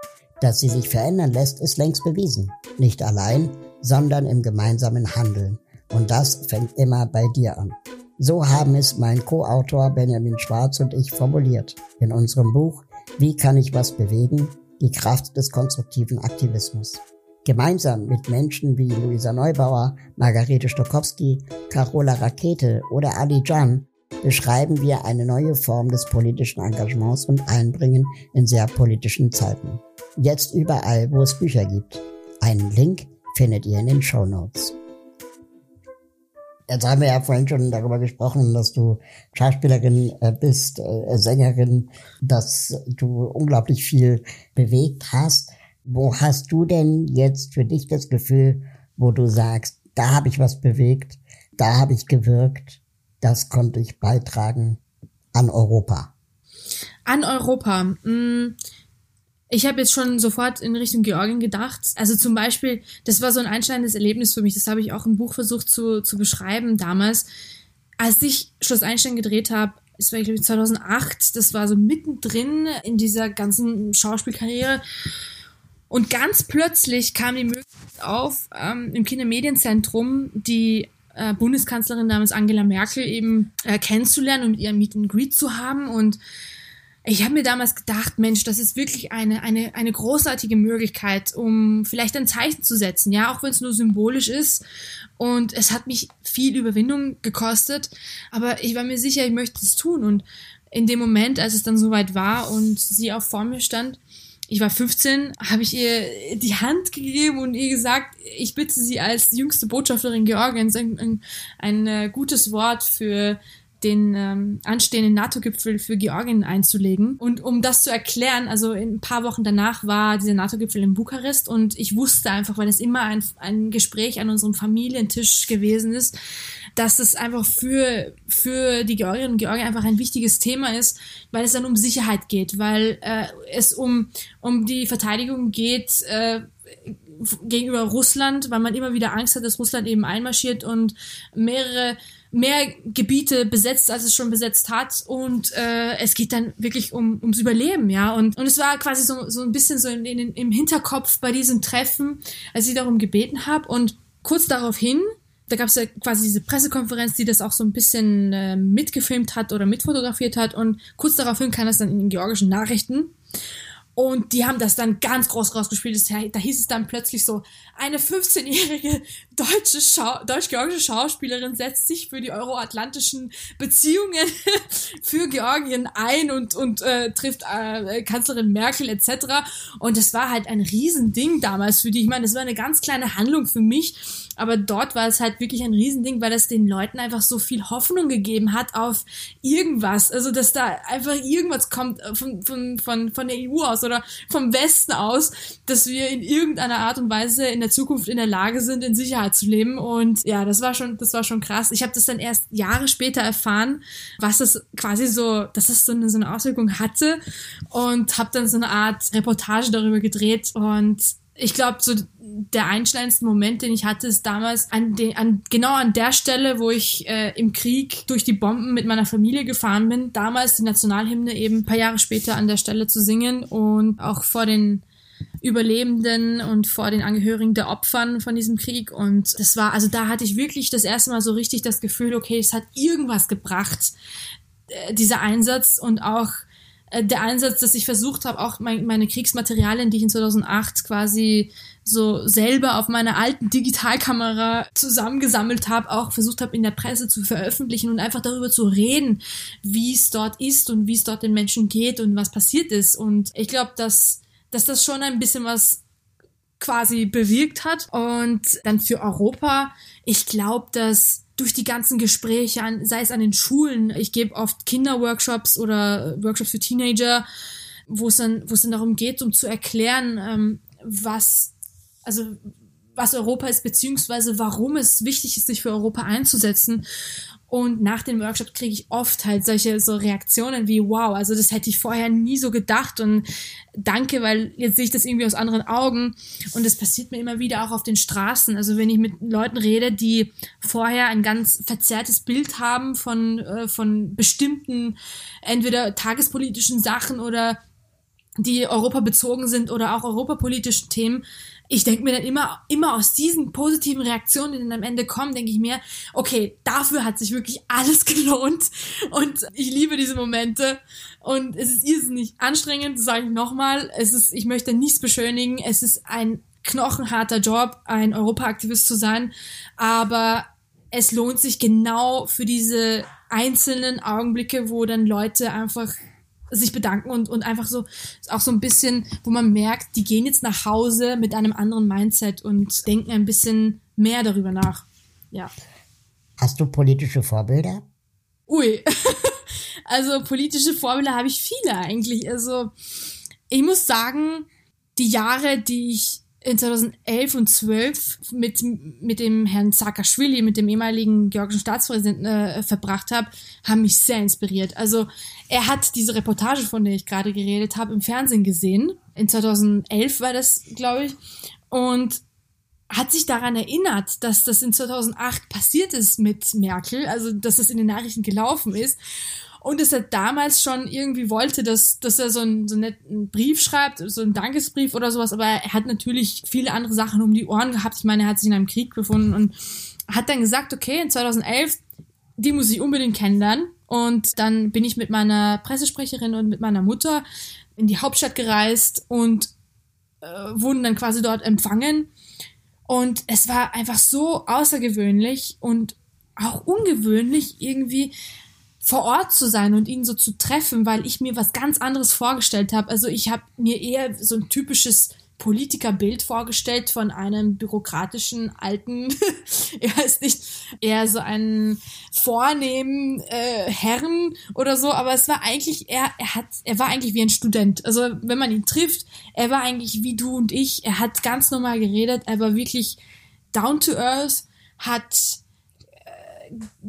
Dass sie sich verändern lässt, ist längst bewiesen. Nicht allein, sondern im gemeinsamen Handeln. Und das fängt immer bei dir an. So haben es mein Co-Autor Benjamin Schwarz und ich formuliert in unserem Buch Wie kann ich was bewegen? Die Kraft des konstruktiven Aktivismus. Gemeinsam mit Menschen wie Luisa Neubauer, Margarete Stokowski, Carola Rakete oder Ali Jan beschreiben wir eine neue Form des politischen Engagements und Einbringen in sehr politischen Zeiten. Jetzt überall, wo es Bücher gibt. Einen Link findet ihr in den Show Notes. Jetzt haben wir ja vorhin schon darüber gesprochen, dass du Schauspielerin äh, bist, äh, Sängerin, dass du unglaublich viel bewegt hast. Wo hast du denn jetzt für dich das Gefühl, wo du sagst, da habe ich was bewegt, da habe ich gewirkt, das konnte ich beitragen an Europa? An Europa. Mh mm, ich habe jetzt schon sofort in Richtung Georgien gedacht. Also zum Beispiel, das war so ein einschneidendes Erlebnis für mich. Das habe ich auch im Buch versucht zu, zu beschreiben damals. Als ich Schloss Einstein gedreht habe, es war, glaube ich, 2008, das war so mittendrin in dieser ganzen Schauspielkarriere. Und ganz plötzlich kam die Möglichkeit auf, ähm, im Kindermedienzentrum die äh, Bundeskanzlerin namens Angela Merkel eben äh, kennenzulernen und ihr Meet and Greet zu haben. Und ich habe mir damals gedacht, Mensch, das ist wirklich eine, eine, eine großartige Möglichkeit, um vielleicht ein Zeichen zu setzen, ja, auch wenn es nur symbolisch ist. Und es hat mich viel Überwindung gekostet, aber ich war mir sicher, ich möchte es tun. Und in dem Moment, als es dann soweit war und sie auch vor mir stand, ich war 15, habe ich ihr die Hand gegeben und ihr gesagt, ich bitte sie als jüngste Botschafterin Georgiens ein, ein, ein äh, gutes Wort für den ähm, anstehenden NATO-Gipfel für Georgien einzulegen. Und um das zu erklären, also ein paar Wochen danach war dieser NATO-Gipfel in Bukarest und ich wusste einfach, weil es immer ein, ein Gespräch an unserem Familientisch gewesen ist, dass es einfach für, für die Georgierinnen und Georgier einfach ein wichtiges Thema ist, weil es dann um Sicherheit geht, weil äh, es um, um die Verteidigung geht, äh, gegenüber Russland, weil man immer wieder Angst hat, dass Russland eben einmarschiert und mehrere mehr Gebiete besetzt, als es schon besetzt hat. Und äh, es geht dann wirklich um, ums Überleben, ja. Und, und es war quasi so, so ein bisschen so in, in, im Hinterkopf bei diesem Treffen, als ich darum gebeten habe. Und kurz daraufhin, da gab es ja quasi diese Pressekonferenz, die das auch so ein bisschen äh, mitgefilmt hat oder mitfotografiert hat. Und kurz daraufhin kam das dann in den georgischen Nachrichten. Und die haben das dann ganz groß rausgespielt. Da hieß es dann plötzlich so, eine 15-jährige deutsche Schau deutsch-georgische Schauspielerin setzt sich für die euroatlantischen Beziehungen für Georgien ein und, und äh, trifft äh, Kanzlerin Merkel etc. Und das war halt ein Riesending damals für die. Ich meine, das war eine ganz kleine Handlung für mich aber dort war es halt wirklich ein Riesending, weil es den Leuten einfach so viel Hoffnung gegeben hat auf irgendwas. Also, dass da einfach irgendwas kommt äh, von, von, von, von der EU aus oder vom Westen aus, dass wir in irgendeiner Art und Weise in der Zukunft in der Lage sind, in Sicherheit zu leben. Und ja, das war schon, das war schon krass. Ich habe das dann erst Jahre später erfahren, was das quasi so, dass das so eine, so eine Auswirkung hatte und habe dann so eine Art Reportage darüber gedreht und ich glaube, so der einschneidendste Moment, den ich hatte, ist damals an, den, an genau an der Stelle, wo ich äh, im Krieg durch die Bomben mit meiner Familie gefahren bin. Damals die Nationalhymne eben ein paar Jahre später an der Stelle zu singen und auch vor den Überlebenden und vor den Angehörigen der Opfern von diesem Krieg. Und das war, also da hatte ich wirklich das erste Mal so richtig das Gefühl, okay, es hat irgendwas gebracht, äh, dieser Einsatz und auch äh, der Einsatz, dass ich versucht habe, auch mein, meine Kriegsmaterialien, die ich in 2008 quasi so selber auf meiner alten Digitalkamera zusammengesammelt habe, auch versucht habe in der Presse zu veröffentlichen und einfach darüber zu reden, wie es dort ist und wie es dort den Menschen geht und was passiert ist. Und ich glaube, dass, dass das schon ein bisschen was quasi bewirkt hat. Und dann für Europa, ich glaube, dass durch die ganzen Gespräche, an, sei es an den Schulen, ich gebe oft Kinderworkshops oder Workshops für Teenager, wo es dann, wo es dann darum geht, um zu erklären, ähm, was, also was Europa ist, beziehungsweise warum es wichtig ist, sich für Europa einzusetzen. Und nach dem Workshop kriege ich oft halt solche so Reaktionen wie, wow, also das hätte ich vorher nie so gedacht und danke, weil jetzt sehe ich das irgendwie aus anderen Augen. Und das passiert mir immer wieder auch auf den Straßen. Also wenn ich mit Leuten rede, die vorher ein ganz verzerrtes Bild haben von, äh, von bestimmten, entweder tagespolitischen Sachen oder die Europa bezogen sind oder auch europapolitischen Themen, ich denke mir dann immer, immer aus diesen positiven Reaktionen, die dann am Ende kommen, denke ich mir, okay, dafür hat sich wirklich alles gelohnt. Und ich liebe diese Momente. Und es ist irrsinnig anstrengend, sage ich nochmal, es ist, ich möchte nichts beschönigen, es ist ein knochenharter Job, ein Europaaktivist zu sein, aber es lohnt sich genau für diese einzelnen Augenblicke, wo dann Leute einfach sich bedanken und, und einfach so, auch so ein bisschen, wo man merkt, die gehen jetzt nach Hause mit einem anderen Mindset und denken ein bisschen mehr darüber nach. Ja. Hast du politische Vorbilder? Ui. also politische Vorbilder habe ich viele eigentlich. Also ich muss sagen, die Jahre, die ich in 2011 und 12 mit, mit dem Herrn Saakashvili, mit dem ehemaligen georgischen Staatspräsidenten, äh, verbracht habe, haben mich sehr inspiriert. Also er hat diese Reportage, von der ich gerade geredet habe, im Fernsehen gesehen. In 2011 war das, glaube ich. Und hat sich daran erinnert, dass das in 2008 passiert ist mit Merkel, also dass das in den Nachrichten gelaufen ist und dass er damals schon irgendwie wollte, dass, dass er so einen, so einen netten Brief schreibt, so einen Dankesbrief oder sowas, aber er hat natürlich viele andere Sachen um die Ohren gehabt. Ich meine, er hat sich in einem Krieg befunden und hat dann gesagt, okay, in 2011, die muss ich unbedingt kennenlernen. Und dann bin ich mit meiner Pressesprecherin und mit meiner Mutter in die Hauptstadt gereist und äh, wurden dann quasi dort empfangen. Und es war einfach so außergewöhnlich und auch ungewöhnlich, irgendwie vor Ort zu sein und ihn so zu treffen, weil ich mir was ganz anderes vorgestellt habe. Also ich habe mir eher so ein typisches Politikerbild vorgestellt von einem bürokratischen alten, er ist nicht eher so einen vornehmen äh, Herren oder so, aber es war eigentlich er er hat er war eigentlich wie ein Student. Also wenn man ihn trifft, er war eigentlich wie du und ich. Er hat ganz normal geredet, er war wirklich down to earth, hat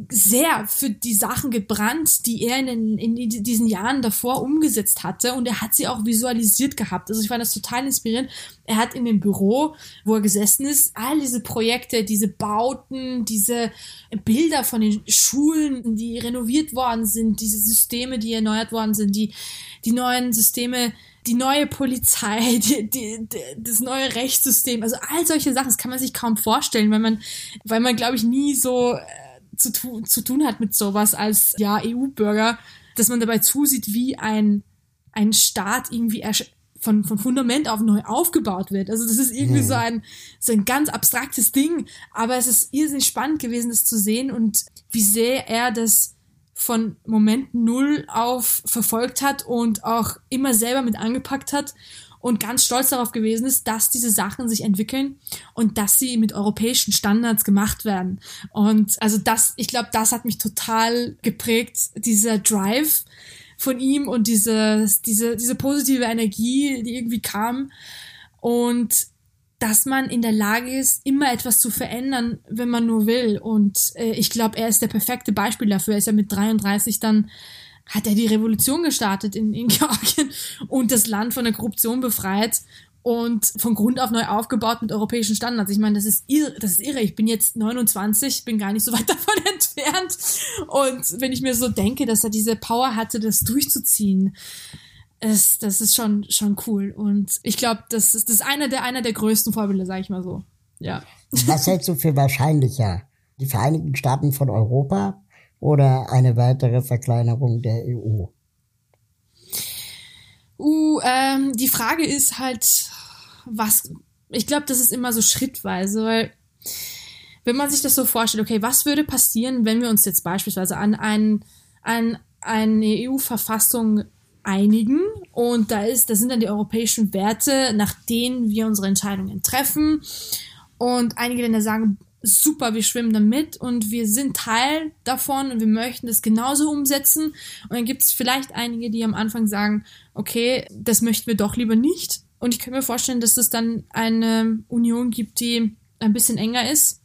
sehr für die Sachen gebrannt, die er in, den, in diesen Jahren davor umgesetzt hatte und er hat sie auch visualisiert gehabt. Also ich fand das total inspirierend. Er hat in dem Büro, wo er gesessen ist, all diese Projekte, diese Bauten, diese Bilder von den Schulen, die renoviert worden sind, diese Systeme, die erneuert worden sind, die, die neuen Systeme, die neue Polizei, die, die, die, das neue Rechtssystem, also all solche Sachen, das kann man sich kaum vorstellen, weil man, weil man, glaube ich, nie so äh, zu, tu zu tun hat mit sowas als ja EU-Bürger, dass man dabei zusieht, wie ein, ein Staat irgendwie von, von Fundament auf neu aufgebaut wird. Also das ist irgendwie hm. so ein, so ein ganz abstraktes Ding, aber es ist irrsinnig spannend gewesen, das zu sehen und wie sehr er das von Moment Null auf verfolgt hat und auch immer selber mit angepackt hat und ganz stolz darauf gewesen ist, dass diese Sachen sich entwickeln und dass sie mit europäischen Standards gemacht werden. Und also das, ich glaube, das hat mich total geprägt, dieser Drive von ihm und diese, diese, diese positive Energie, die irgendwie kam. Und dass man in der Lage ist, immer etwas zu verändern, wenn man nur will. Und äh, ich glaube, er ist der perfekte Beispiel dafür. Er ist ja mit 33 dann hat er die Revolution gestartet in, in Georgien und das Land von der Korruption befreit und von Grund auf neu aufgebaut mit europäischen Standards. Ich meine, das ist irre, das ist irre. Ich bin jetzt 29, bin gar nicht so weit davon entfernt. Und wenn ich mir so denke, dass er diese Power hatte, das durchzuziehen, ist, das ist schon, schon cool. Und ich glaube, das ist, das ist einer der, einer der größten Vorbilder, sage ich mal so. Ja. Was hältst du für wahrscheinlicher? Die Vereinigten Staaten von Europa oder eine weitere Verkleinerung der EU? Uh, ähm, die Frage ist halt, was, ich glaube, das ist immer so schrittweise, weil wenn man sich das so vorstellt, okay, was würde passieren, wenn wir uns jetzt beispielsweise an, ein, an eine EU-Verfassung einigen und da ist, da sind dann die europäischen Werte, nach denen wir unsere Entscheidungen treffen und einige Länder sagen, super, wir schwimmen damit und wir sind Teil davon und wir möchten das genauso umsetzen. Und dann gibt es vielleicht einige, die am Anfang sagen, okay, das möchten wir doch lieber nicht. Und ich kann mir vorstellen, dass es dann eine Union gibt, die ein bisschen enger ist.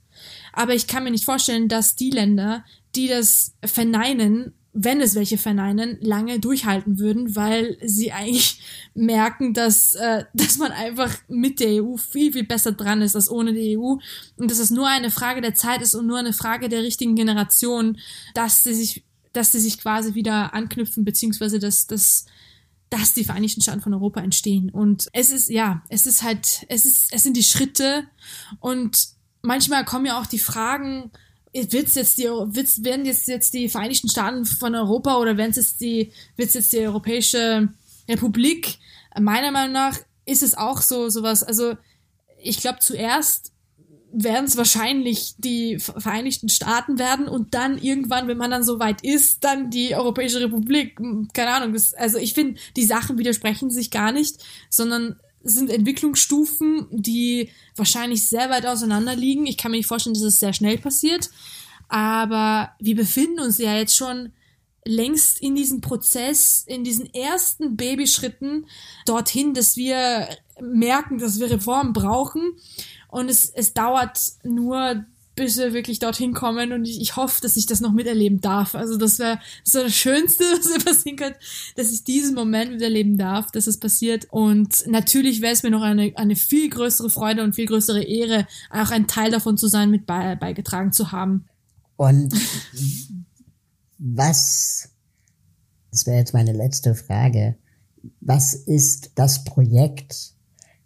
Aber ich kann mir nicht vorstellen, dass die Länder, die das verneinen, wenn es welche verneinen, lange durchhalten würden, weil sie eigentlich merken, dass, äh, dass man einfach mit der EU viel, viel besser dran ist als ohne die EU und dass es nur eine Frage der Zeit ist und nur eine Frage der richtigen Generation, dass sie sich, dass sie sich quasi wieder anknüpfen, beziehungsweise dass, dass, dass die Vereinigten Staaten von Europa entstehen. Und es ist, ja, es ist halt, es ist, es sind die Schritte und manchmal kommen ja auch die Fragen, wird's jetzt die, wird's, werden jetzt, jetzt die Vereinigten Staaten von Europa oder werden es jetzt die, wird's jetzt die Europäische Republik? Meiner Meinung nach ist es auch so, sowas, also, ich glaube, zuerst werden es wahrscheinlich die Vereinigten Staaten werden und dann irgendwann, wenn man dann so weit ist, dann die Europäische Republik. Keine Ahnung. Das, also ich finde, die Sachen widersprechen sich gar nicht, sondern sind Entwicklungsstufen, die wahrscheinlich sehr weit auseinander liegen. Ich kann mir nicht vorstellen, dass es sehr schnell passiert. Aber wir befinden uns ja jetzt schon längst in diesem Prozess, in diesen ersten Babyschritten dorthin, dass wir merken, dass wir Reformen brauchen. Und es, es dauert nur bis wir wirklich dorthin kommen und ich, ich hoffe, dass ich das noch miterleben darf. Also das wäre das, wär das Schönste, was mir passieren könnte, dass ich diesen Moment miterleben darf, dass es passiert. Und natürlich wäre es mir noch eine, eine viel größere Freude und viel größere Ehre, auch ein Teil davon zu sein, mit bei, beigetragen zu haben. Und was Das wäre jetzt meine letzte Frage. Was ist das Projekt,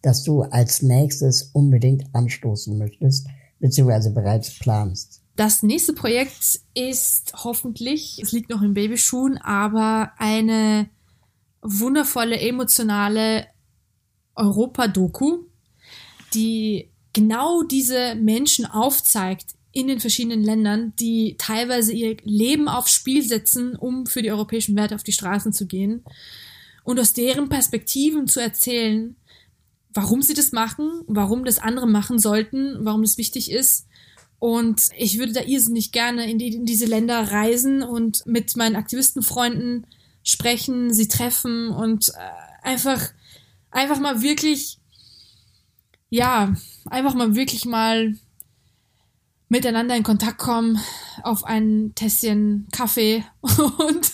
das du als nächstes unbedingt anstoßen möchtest, beziehungsweise bereits planst? Das nächste Projekt ist hoffentlich, es liegt noch in Babyschuhen, aber eine wundervolle, emotionale Europa-Doku, die genau diese Menschen aufzeigt in den verschiedenen Ländern, die teilweise ihr Leben aufs Spiel setzen, um für die europäischen Werte auf die Straßen zu gehen und aus deren Perspektiven zu erzählen, warum sie das machen, warum das andere machen sollten, warum das wichtig ist. Und ich würde da irrsinnig gerne in, die, in diese Länder reisen und mit meinen Aktivistenfreunden sprechen, sie treffen und äh, einfach, einfach mal wirklich, ja, einfach mal wirklich mal miteinander in Kontakt kommen, auf ein Tässchen Kaffee und,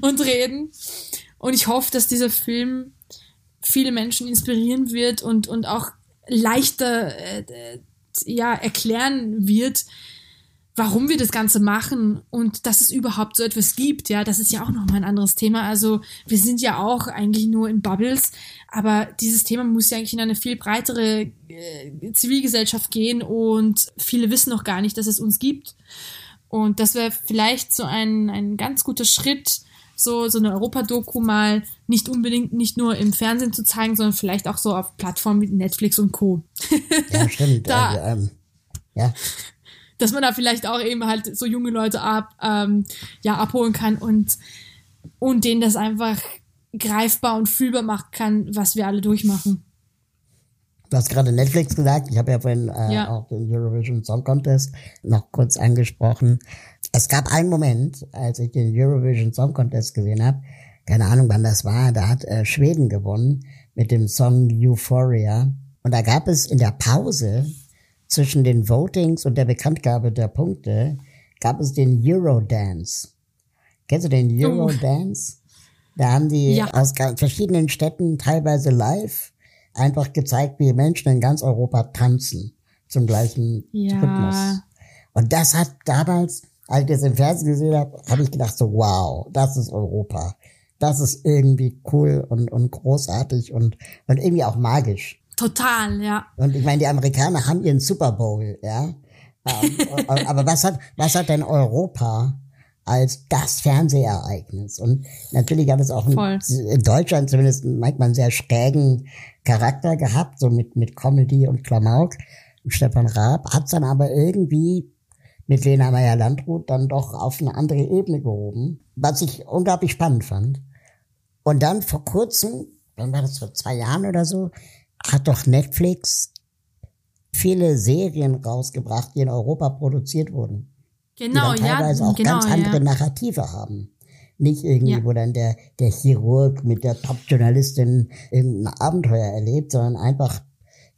und reden. Und ich hoffe, dass dieser Film viele Menschen inspirieren wird und, und auch leichter äh, ja, erklären wird, warum wir das Ganze machen und dass es überhaupt so etwas gibt, ja, das ist ja auch nochmal ein anderes Thema. Also wir sind ja auch eigentlich nur in Bubbles, aber dieses Thema muss ja eigentlich in eine viel breitere äh, Zivilgesellschaft gehen und viele wissen noch gar nicht, dass es uns gibt. Und das wäre vielleicht so ein, ein ganz guter Schritt, so, so eine Europa-Doku mal nicht unbedingt nicht nur im Fernsehen zu zeigen, sondern vielleicht auch so auf Plattformen wie Netflix und Co. Ja, stimmt. da, ähm, ja dass man da vielleicht auch eben halt so junge Leute ab, ähm, ja, abholen kann und, und denen das einfach greifbar und fühlbar machen kann, was wir alle durchmachen. Du hast gerade Netflix gesagt. Ich habe ja vorhin äh, ja. auch den Eurovision Song Contest noch kurz angesprochen. Es gab einen Moment, als ich den Eurovision Song Contest gesehen habe, keine Ahnung, wann das war, da hat äh, Schweden gewonnen mit dem Song Euphoria. Und da gab es in der Pause zwischen den Votings und der Bekanntgabe der Punkte gab es den Eurodance. Kennst du den Eurodance? Da haben die ja. aus verschiedenen Städten teilweise live einfach gezeigt, wie Menschen in ganz Europa tanzen zum gleichen ja. Rhythmus. Und das hat damals, als ich das im Fernsehen gesehen habe, habe ich gedacht so, wow, das ist Europa. Das ist irgendwie cool und, und großartig und, und irgendwie auch magisch. Total, ja. Und ich meine, die Amerikaner haben ihren Super Bowl, ja. Ähm, aber was hat, was hat denn Europa als das Fernsehereignis? Und natürlich hat es auch Voll. in Deutschland zumindest manchmal einen sehr schrägen Charakter gehabt, so mit, mit Comedy und Klamauk. Stefan Raab hat es dann aber irgendwie mit Lena Meyer-Landrut dann doch auf eine andere Ebene gehoben, was ich unglaublich spannend fand. Und dann vor kurzem, dann war das vor zwei Jahren oder so, hat doch Netflix viele Serien rausgebracht, die in Europa produziert wurden. Genau, die dann teilweise ja, auch genau, ganz andere ja. Narrative haben. Nicht irgendwie, ja. wo dann der, der Chirurg mit der Top-Journalistin irgendein Abenteuer erlebt, sondern einfach,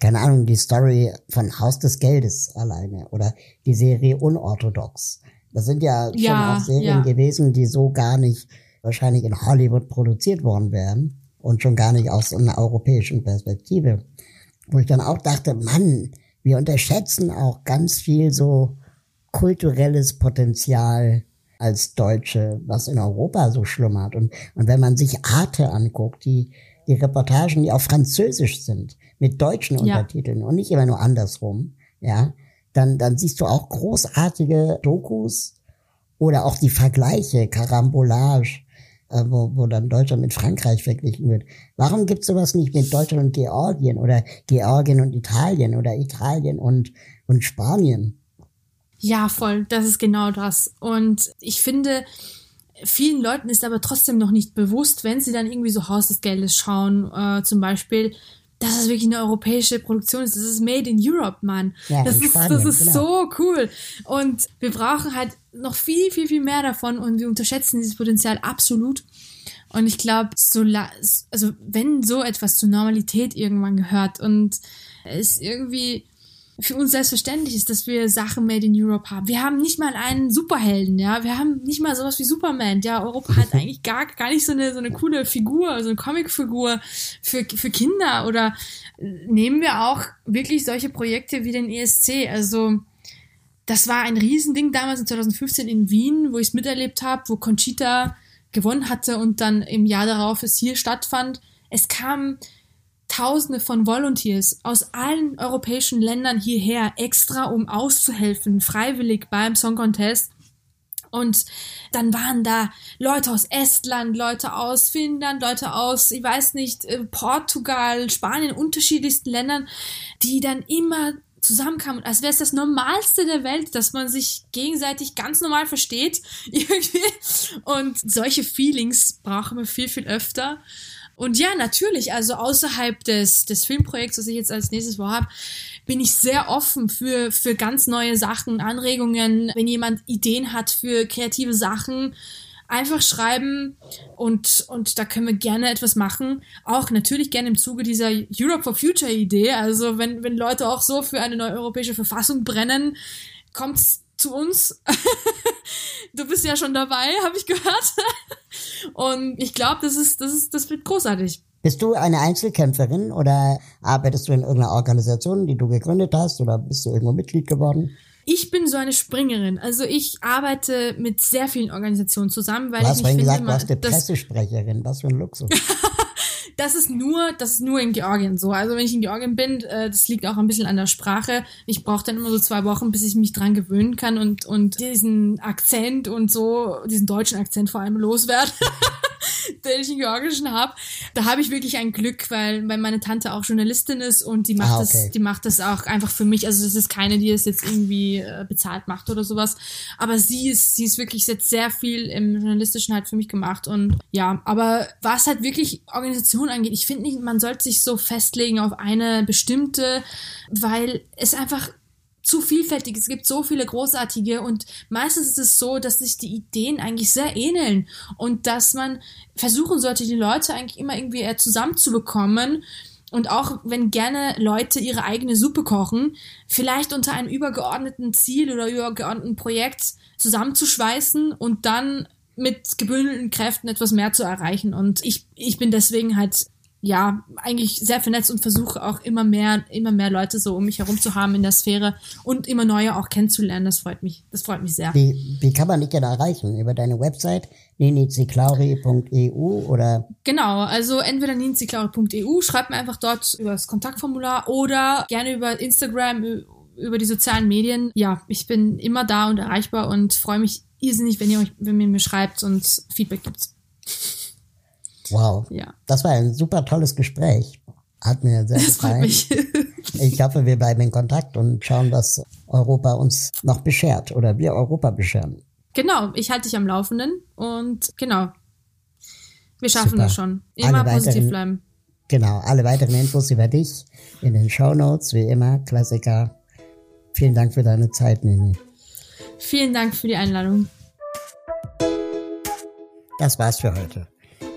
keine Ahnung, die Story von Haus des Geldes alleine oder die Serie Unorthodox. Das sind ja, ja schon auch Serien gewesen, die so gar nicht wahrscheinlich in Hollywood produziert worden wären und schon gar nicht aus einer europäischen Perspektive. Wo ich dann auch dachte, Mann, wir unterschätzen auch ganz viel so kulturelles Potenzial als Deutsche, was in Europa so schlummert. Und, und wenn man sich Arte anguckt, die, die Reportagen, die auf Französisch sind, mit deutschen ja. Untertiteln und nicht immer nur andersrum, ja, dann, dann siehst du auch großartige Dokus oder auch die Vergleiche, Karambolage, äh, wo, wo dann Deutschland mit Frankreich verglichen wird. Warum gibt's sowas nicht mit Deutschland und Georgien oder Georgien und Italien oder Italien und, und Spanien? Ja, voll, das ist genau das. Und ich finde, vielen Leuten ist aber trotzdem noch nicht bewusst, wenn sie dann irgendwie so Haus des Geldes schauen, äh, zum Beispiel, dass es wirklich eine europäische Produktion ist. Das ist made in Europe, Mann. Ja, das, ist, Spanien, das ist genau. so cool. Und wir brauchen halt noch viel, viel, viel mehr davon und wir unterschätzen dieses Potenzial absolut. Und ich glaube, so, also wenn so etwas zur Normalität irgendwann gehört und es irgendwie für uns selbstverständlich ist, dass wir Sachen made in Europe haben. Wir haben nicht mal einen Superhelden, ja. Wir haben nicht mal sowas wie Superman. Ja, Europa hat eigentlich gar, gar nicht so eine, so eine coole Figur, so eine Comicfigur für, für Kinder oder nehmen wir auch wirklich solche Projekte wie den ESC. Also, das war ein Riesending damals in 2015 in Wien, wo ich es miterlebt habe, wo Conchita gewonnen hatte und dann im Jahr darauf es hier stattfand. Es kamen Tausende von Volunteers aus allen europäischen Ländern hierher, extra um auszuhelfen, freiwillig beim Song Contest. Und dann waren da Leute aus Estland, Leute aus Finnland, Leute aus, ich weiß nicht, äh, Portugal, Spanien, unterschiedlichsten Ländern, die dann immer zusammenkamen, als wäre es das Normalste der Welt, dass man sich gegenseitig ganz normal versteht. Irgendwie. Und solche Feelings brauchen wir viel, viel öfter. Und ja, natürlich, also außerhalb des, des Filmprojekts, was ich jetzt als nächstes vorhabe, bin ich sehr offen für, für ganz neue Sachen, Anregungen. Wenn jemand Ideen hat für kreative Sachen, einfach schreiben und, und da können wir gerne etwas machen. Auch natürlich gerne im Zuge dieser Europe for Future Idee. Also wenn, wenn Leute auch so für eine neue europäische Verfassung brennen, kommt's zu uns. du bist ja schon dabei, habe ich gehört. Und ich glaube, das ist, das ist, das wird großartig. Bist du eine Einzelkämpferin oder arbeitest du in irgendeiner Organisation, die du gegründet hast oder bist du irgendwo Mitglied geworden? Ich bin so eine Springerin. Also ich arbeite mit sehr vielen Organisationen zusammen, weil du hast ich vorhin finde, gesagt, du hast eine Pressesprecherin. Was für ein Luxus. das ist nur, das ist nur in Georgien so. Also wenn ich in Georgien bin, äh, das liegt auch ein bisschen an der Sprache. Ich brauche dann immer so zwei Wochen, bis ich mich dran gewöhnen kann und und diesen Akzent und so, diesen deutschen Akzent vor allem loswerde. den ich in Georgischen habe. Da habe ich wirklich ein Glück, weil, weil meine Tante auch Journalistin ist und die macht ah, okay. das, die macht das auch einfach für mich. Also das ist keine, die es jetzt irgendwie äh, bezahlt macht oder sowas. Aber sie ist, sie ist wirklich jetzt sehr viel im Journalistischen halt für mich gemacht und ja, aber was halt wirklich Organisation angeht, ich finde nicht, man sollte sich so festlegen auf eine bestimmte, weil es einfach zu vielfältig. Es gibt so viele großartige und meistens ist es so, dass sich die Ideen eigentlich sehr ähneln und dass man versuchen sollte, die Leute eigentlich immer irgendwie eher zusammenzubekommen. Und auch wenn gerne Leute ihre eigene Suppe kochen, vielleicht unter einem übergeordneten Ziel oder übergeordneten Projekt zusammenzuschweißen und dann mit gebündelten Kräften etwas mehr zu erreichen. Und ich, ich bin deswegen halt ja, eigentlich sehr vernetzt und versuche auch immer mehr, immer mehr Leute so um mich herum zu haben in der Sphäre und immer neue auch kennenzulernen. Das freut mich, das freut mich sehr. Wie, wie kann man dich denn erreichen? Über deine Website niniziklauri.eu oder? Genau, also entweder niniziklauri.eu, schreibt mir einfach dort über das Kontaktformular oder gerne über Instagram, über die sozialen Medien. Ja, ich bin immer da und erreichbar und freue mich irrsinnig, wenn ihr euch, wenn ihr mir schreibt und Feedback gibt. Wow. Ja. Das war ein super tolles Gespräch. Hat mir sehr das gefallen. ich hoffe, wir bleiben in Kontakt und schauen, was Europa uns noch beschert oder wir Europa bescheren. Genau, ich halte dich am Laufenden und genau. Wir schaffen super. das schon. Immer alle positiv bleiben. Genau, alle weiteren Infos über dich in den Show Notes, wie immer, Klassiker. Vielen Dank für deine Zeit, Nini. Vielen Dank für die Einladung. Das war's für heute.